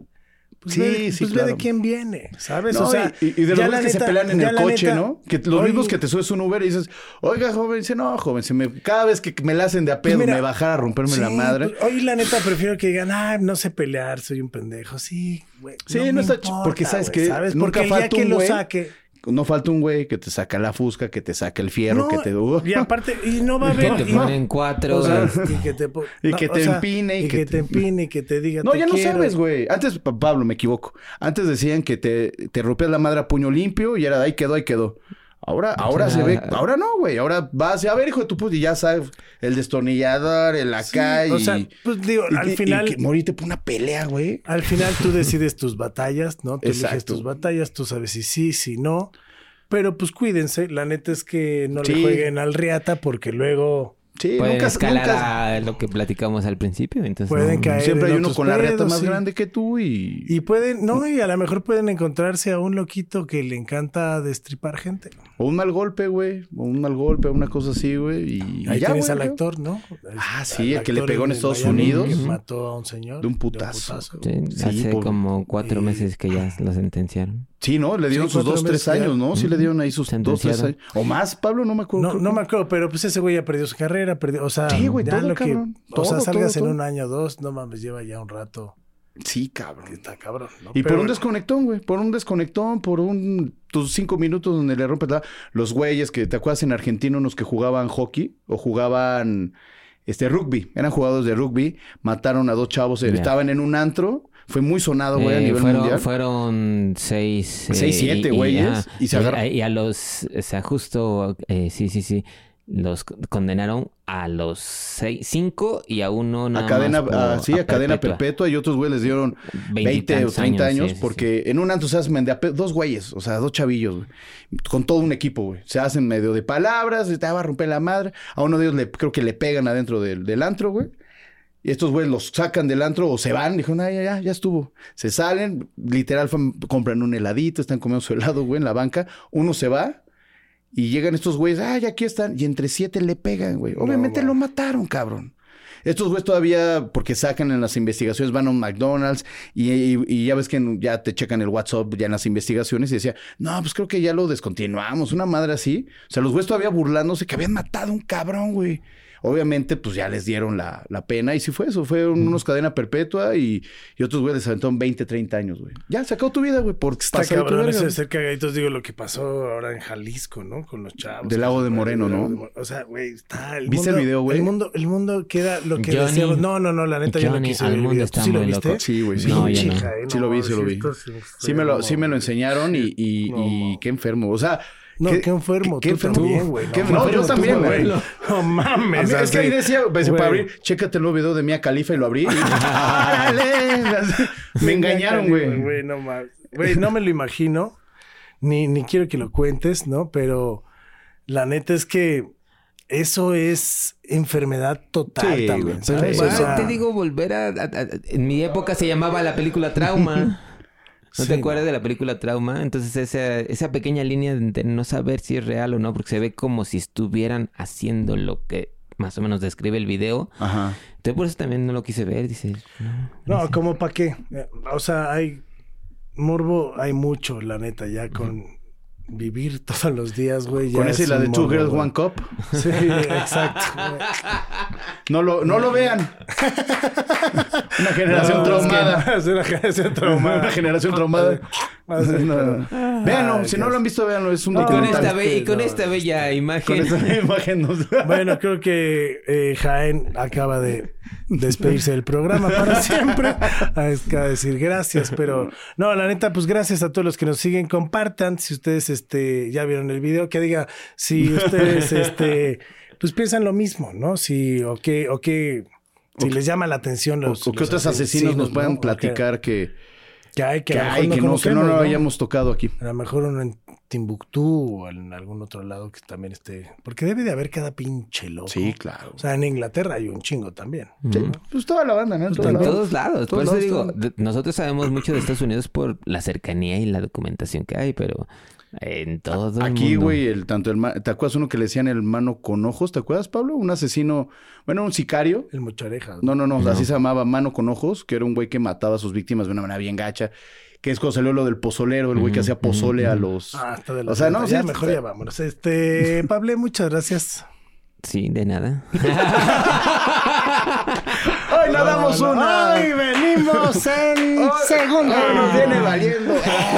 [SPEAKER 1] Pues,
[SPEAKER 3] Sí,
[SPEAKER 1] ve,
[SPEAKER 3] sí,
[SPEAKER 1] pues ve de quién viene, ¿sabes?
[SPEAKER 3] No,
[SPEAKER 1] o sea,
[SPEAKER 3] y, y de los
[SPEAKER 1] la
[SPEAKER 3] que se pelean en el coche,
[SPEAKER 1] neta-
[SPEAKER 3] ¿no? Que los mismos que te subes un Uber y dices, oiga, joven, dice, no, joven, me, cada vez que me la hacen de a pedo,
[SPEAKER 1] Pues mira,
[SPEAKER 3] me bajara a romperme la madre.
[SPEAKER 1] pues, Hoy la neta prefiero que digan, ah, no sé pelear, soy un pendejo. Sí, güey.
[SPEAKER 3] Sí, no está ch- porque ¿sabes?
[SPEAKER 1] ¿Sabes?
[SPEAKER 3] Nunca
[SPEAKER 1] Porque el día
[SPEAKER 3] falta
[SPEAKER 1] que lo saque.
[SPEAKER 3] No falta un güey que te saca la fusca, que te saca el fierro, que te...
[SPEAKER 1] Y aparte, y no va a haber.
[SPEAKER 2] Que te ponen cuatro.
[SPEAKER 1] o sea, y que te, po-
[SPEAKER 3] Y
[SPEAKER 1] no,
[SPEAKER 3] que
[SPEAKER 1] o
[SPEAKER 3] te
[SPEAKER 1] sea,
[SPEAKER 3] empine y
[SPEAKER 1] y
[SPEAKER 3] que
[SPEAKER 1] que
[SPEAKER 3] te-
[SPEAKER 1] te empine y que te diga.
[SPEAKER 3] No,
[SPEAKER 1] te
[SPEAKER 3] ya no
[SPEAKER 1] quiero.
[SPEAKER 3] sabes, güey. Antes, Pa- Pablo, me equivoco. Antes decían que te, te rompías la madre a puño limpio y era ahí quedó, ahí quedó. Ahora, ahora se ve, ahora no, güey. Ahora vas a ver, hijo de tu puta, y ya sabes, el destornillador, el acá
[SPEAKER 1] Sí,
[SPEAKER 3] y.
[SPEAKER 1] o sea, pues digo,
[SPEAKER 3] y-
[SPEAKER 1] al
[SPEAKER 3] y-
[SPEAKER 1] final.
[SPEAKER 3] Y que morirte por una pelea, güey.
[SPEAKER 1] Al final tú decides tus batallas, ¿no? Tú eliges tus batallas, tú sabes si sí, si no. Pero pues cuídense, la neta es que no
[SPEAKER 3] Sí.
[SPEAKER 1] le jueguen al riata porque luego
[SPEAKER 3] Sí,
[SPEAKER 2] Pueden
[SPEAKER 3] nunca,
[SPEAKER 2] escalar
[SPEAKER 3] nunca-
[SPEAKER 2] a lo que platicamos al principio. Entonces
[SPEAKER 1] Pueden
[SPEAKER 2] no-
[SPEAKER 1] caer.
[SPEAKER 3] Siempre
[SPEAKER 1] en
[SPEAKER 3] hay uno con la reata
[SPEAKER 1] pedos,
[SPEAKER 3] más
[SPEAKER 1] sí.
[SPEAKER 3] grande que tú y.
[SPEAKER 1] Y pueden, no, y a lo mejor pueden encontrarse a un loquito que le encanta destripar gente.
[SPEAKER 3] O un mal golpe, güey. O un mal golpe, una cosa así, güey. Y,
[SPEAKER 1] Ahí
[SPEAKER 3] y ya,
[SPEAKER 1] tienes al actor, ¿no?
[SPEAKER 3] Ah, sí, el que le pegó en Estados
[SPEAKER 1] Miami
[SPEAKER 3] Unidos.
[SPEAKER 1] Que mató a un señor.
[SPEAKER 3] De un putazo.
[SPEAKER 2] Sí,
[SPEAKER 3] Sí,
[SPEAKER 2] hace
[SPEAKER 3] por-
[SPEAKER 2] como cuatro meses que ya lo sentenciaron.
[SPEAKER 3] Sí, ¿no? Le dieron
[SPEAKER 1] Sí,
[SPEAKER 3] sus dos, tres años, ¿no? Sí le dieron ahí sus dos, tres años. O más, Pablo, no me acuerdo.
[SPEAKER 1] No, no me acuerdo, pero pues ese güey ya perdió su carrera, perdió, o sea,
[SPEAKER 3] Sí, güey,
[SPEAKER 1] ya
[SPEAKER 3] todo,
[SPEAKER 1] lo que,
[SPEAKER 3] cabrón.
[SPEAKER 1] o sea, salgas
[SPEAKER 3] todo,
[SPEAKER 1] en un año o dos, no mames, lleva ya un rato,
[SPEAKER 3] Sí, cabrón.
[SPEAKER 1] está cabrón, ¿no?
[SPEAKER 3] Y
[SPEAKER 1] Pero
[SPEAKER 3] por un
[SPEAKER 1] bueno.
[SPEAKER 3] desconectón, güey. Por un desconectón, por un... Tus cinco minutos donde le rompes la... Los güeyes que... ¿Te acuerdas en Argentina unos que jugaban hockey? O jugaban... Este, rugby. Eran jugadores de rugby. Mataron a dos chavos. eh. Estaban en un antro. Fue muy sonado, güey, a
[SPEAKER 2] Eh,
[SPEAKER 3] nivel
[SPEAKER 2] fueron,
[SPEAKER 3] mundial.
[SPEAKER 2] fueron seis.
[SPEAKER 3] Seis, siete güeyes, y se agarra-
[SPEAKER 2] Y a los. O sea, justo. eh, sí, sí, sí. Los condenaron a los seis, cinco y a uno nada
[SPEAKER 3] a cadena,
[SPEAKER 2] más
[SPEAKER 3] a- sí, a, cadena
[SPEAKER 2] perpetua.
[SPEAKER 3] perpetua y otros güeyes les dieron 20 o
[SPEAKER 2] Veintitantos
[SPEAKER 3] 30 años,
[SPEAKER 2] sí,
[SPEAKER 3] porque en un antro se hacen de dos güeyes, o sea, dos chavillos, güey, con todo un equipo, güey. Se hacen medio de palabras, te va a romper la madre. A uno de ellos le, creo que le pegan adentro del, del antro, güey. Y estos güeyes los sacan del antro o se van. Dijeron, "Ay, ya, ya, ya estuvo. Se salen, literal, compran un heladito, están comiendo su helado, güey, en la banca. Uno se va y llegan estos güeyes, ya aquí están. Y entre siete le pegan, güey. Obviamente lo mataron, cabrón. Estos güeyes todavía, porque sacan en las investigaciones, van a un McDonald's y, y- y ya ves que ya te checan el WhatsApp ya en las investigaciones y decía, no, pues creo que ya lo descontinuamos, una madre así. O sea, los güeyes todavía burlándose que habían matado a un cabrón, güey. Obviamente, pues ya les dieron la, la pena y sí fue eso. Fue unos cadena perpetua y, y otros güeyes les aventaron 20, 30 años, güey. Ya, se acabó tu vida, güey, porque
[SPEAKER 1] Está cabrón eso de ser cagaditos. Digo, lo que pasó ahora en Jalisco, ¿no? Con los chavos.
[SPEAKER 3] Del lago de Moreno, ¿no?
[SPEAKER 1] de O sea, güey, está... El
[SPEAKER 3] ¿Viste el
[SPEAKER 1] mundo-
[SPEAKER 3] video, güey?
[SPEAKER 1] El mundo, el mundo queda lo que
[SPEAKER 2] Johnny.
[SPEAKER 1] decíamos. No, no, no, la neta yo no
[SPEAKER 2] Johnny,
[SPEAKER 1] quise ver el
[SPEAKER 2] mundo
[SPEAKER 1] video.
[SPEAKER 2] está
[SPEAKER 1] ¿Tú sí lo viste?
[SPEAKER 2] loco.
[SPEAKER 3] Sí, güey, sí.
[SPEAKER 2] No,
[SPEAKER 1] eh,
[SPEAKER 3] Sí lo vi, sí lo vi.
[SPEAKER 1] esto es
[SPEAKER 3] Sí me lo, sí me lo enseñaron y, y,
[SPEAKER 1] No,
[SPEAKER 3] y qué enfermo. O sea...
[SPEAKER 1] No, qué enfermo.
[SPEAKER 3] Qué
[SPEAKER 1] tú
[SPEAKER 3] enfermo.
[SPEAKER 1] también, güey.
[SPEAKER 3] Qué-
[SPEAKER 1] No,
[SPEAKER 3] yo también, güey.
[SPEAKER 1] No mames.
[SPEAKER 3] A mí, es que ahí decía, pues, para abrir, chécate el nuevo video de Mia Califa y lo abrí. y- Me engañaron, güey.
[SPEAKER 1] Güey, no mames. Güey, no me lo imagino. Ni, ni quiero que lo cuentes, ¿no? Pero la neta es que eso es enfermedad total
[SPEAKER 3] Sí,
[SPEAKER 1] también,
[SPEAKER 3] güey.
[SPEAKER 1] ¿sabes?
[SPEAKER 3] Pero
[SPEAKER 1] O sea,
[SPEAKER 2] te digo, volver a, a- a- En mi época se llamaba la película Trauma. ¿No
[SPEAKER 1] Sí.
[SPEAKER 2] te acuerdas de la película Trauma? Entonces esa, esa pequeña línea de no saber si es real o no, porque se ve como si estuvieran haciendo lo que más o menos describe el video.
[SPEAKER 3] Ajá.
[SPEAKER 2] Entonces por eso también no lo quise ver. Dice, no,
[SPEAKER 1] No, como para qué. O sea, hay morbo, hay mucho, la neta, ya con vivir todos los días, güey.
[SPEAKER 3] Con esa y la de Two Girls,
[SPEAKER 1] güey.
[SPEAKER 3] One Cup.
[SPEAKER 1] Sí, exacto.
[SPEAKER 3] No lo, no lo vean. Una generación
[SPEAKER 1] No,
[SPEAKER 3] traumada.
[SPEAKER 1] Es una generación traumada.
[SPEAKER 3] Una generación traumada.
[SPEAKER 1] Ah,
[SPEAKER 3] No, no. Véanlo.
[SPEAKER 1] Ay,
[SPEAKER 3] Si no lo han visto, véanlo. Es un
[SPEAKER 1] No,
[SPEAKER 2] Y con
[SPEAKER 3] documental.
[SPEAKER 2] esta, be- y con
[SPEAKER 1] no.
[SPEAKER 2] esta bella
[SPEAKER 3] Con
[SPEAKER 2] imagen.
[SPEAKER 3] esta imagen nos-
[SPEAKER 1] Bueno, creo que eh, Jaén acaba de despedirse del programa para siempre. Acaba de decir gracias, pero no, la neta, pues gracias a todos los que nos siguen. Compartan si ustedes este, ya vieron el video, que diga si ustedes este, pues piensan lo mismo, ¿no? Si o qué, o qué, si les llama la atención
[SPEAKER 3] O,
[SPEAKER 1] los.
[SPEAKER 3] o que
[SPEAKER 1] los
[SPEAKER 3] otros asesinos nos
[SPEAKER 1] ¿no?
[SPEAKER 3] puedan
[SPEAKER 1] O que-
[SPEAKER 3] platicar que,
[SPEAKER 1] Que, hay, que,
[SPEAKER 3] que
[SPEAKER 1] a
[SPEAKER 3] hay, que no, que no
[SPEAKER 1] conocemos,
[SPEAKER 3] lo hayamos tocado aquí.
[SPEAKER 1] A lo mejor uno en Timbuktu o en algún otro lado que también esté. Porque debe de haber cada pinche loco.
[SPEAKER 3] Sí, claro.
[SPEAKER 1] O sea, en Inglaterra hay un chingo también.
[SPEAKER 3] Sí, pues toda la banda, ¿no? En todos
[SPEAKER 2] En
[SPEAKER 3] lados.
[SPEAKER 2] todos lados.
[SPEAKER 3] Todos
[SPEAKER 2] Por eso
[SPEAKER 3] lados,
[SPEAKER 2] digo, nosotros sabemos mucho de Estados Unidos por la cercanía y la documentación que hay, pero en todo el
[SPEAKER 3] Aquí, güey, el, tanto el ¿te acuerdas uno que le decían el mano con ojos? ¿Te acuerdas, Pablo? Un asesino, bueno, un sicario.
[SPEAKER 1] El mocharejas.
[SPEAKER 3] No, no, no, así se llamaba Mano con Ojos, que era un güey que mataba a sus víctimas de una manera bien gacha. Que es cuando salió lo del pozolero, el güey que hacía pozole a los.
[SPEAKER 1] Ah, está de la
[SPEAKER 3] O sea, no,
[SPEAKER 1] ya
[SPEAKER 3] sí,
[SPEAKER 1] mejor ya vámonos. Este, Pablo, muchas gracias.
[SPEAKER 2] Sí, de nada.
[SPEAKER 3] ¡Ay, nadamos una!
[SPEAKER 5] Hoy venimos en segunda.
[SPEAKER 3] ¡Ay, nos viene valiendo!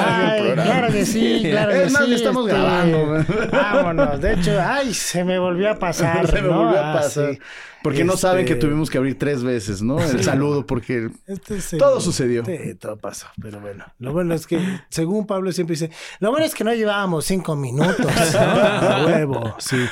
[SPEAKER 5] Ay, claro que sí, claro que
[SPEAKER 3] Es más,
[SPEAKER 5] sí.
[SPEAKER 3] estamos
[SPEAKER 5] este,
[SPEAKER 3] grabando.
[SPEAKER 5] Vámonos. De hecho, ay, se me volvió a pasar.
[SPEAKER 3] Se me
[SPEAKER 5] ¿no?
[SPEAKER 3] volvió a
[SPEAKER 5] Ah,
[SPEAKER 3] pasar.
[SPEAKER 5] sí.
[SPEAKER 3] Porque no saben que
[SPEAKER 1] Este-
[SPEAKER 3] tuvimos que abrir tres veces, ¿no? El saludo, porque
[SPEAKER 1] Este es el-
[SPEAKER 3] Todo sucedió.
[SPEAKER 1] Sí, todo pasó. Pero bueno, lo bueno es que, según Pablo siempre dice, lo bueno es que no llevábamos cinco minutos. ¿no? Huevo, sí.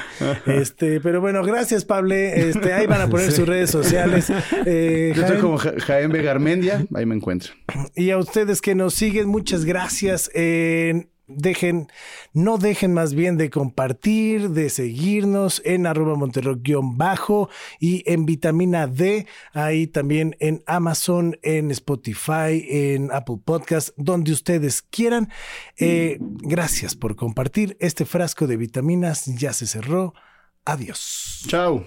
[SPEAKER 1] Este, pero bueno, gracias, Pablo. Este, ahí van a poner sus redes sociales. Eh,
[SPEAKER 3] yo estoy como Ja- Jaén Vegarmendia, ahí me encuentran.
[SPEAKER 1] Y a ustedes que nos siguen, muchas gracias. Eh, dejen, no dejen más bien de compartir, de seguirnos en arroba monterrock-bajo y en vitamina D, ahí también en Amazon, en Spotify, en Apple Podcast, donde ustedes quieran. Eh, gracias por compartir. Este frasco de vitaminas ya se cerró. Adiós.
[SPEAKER 3] Chao.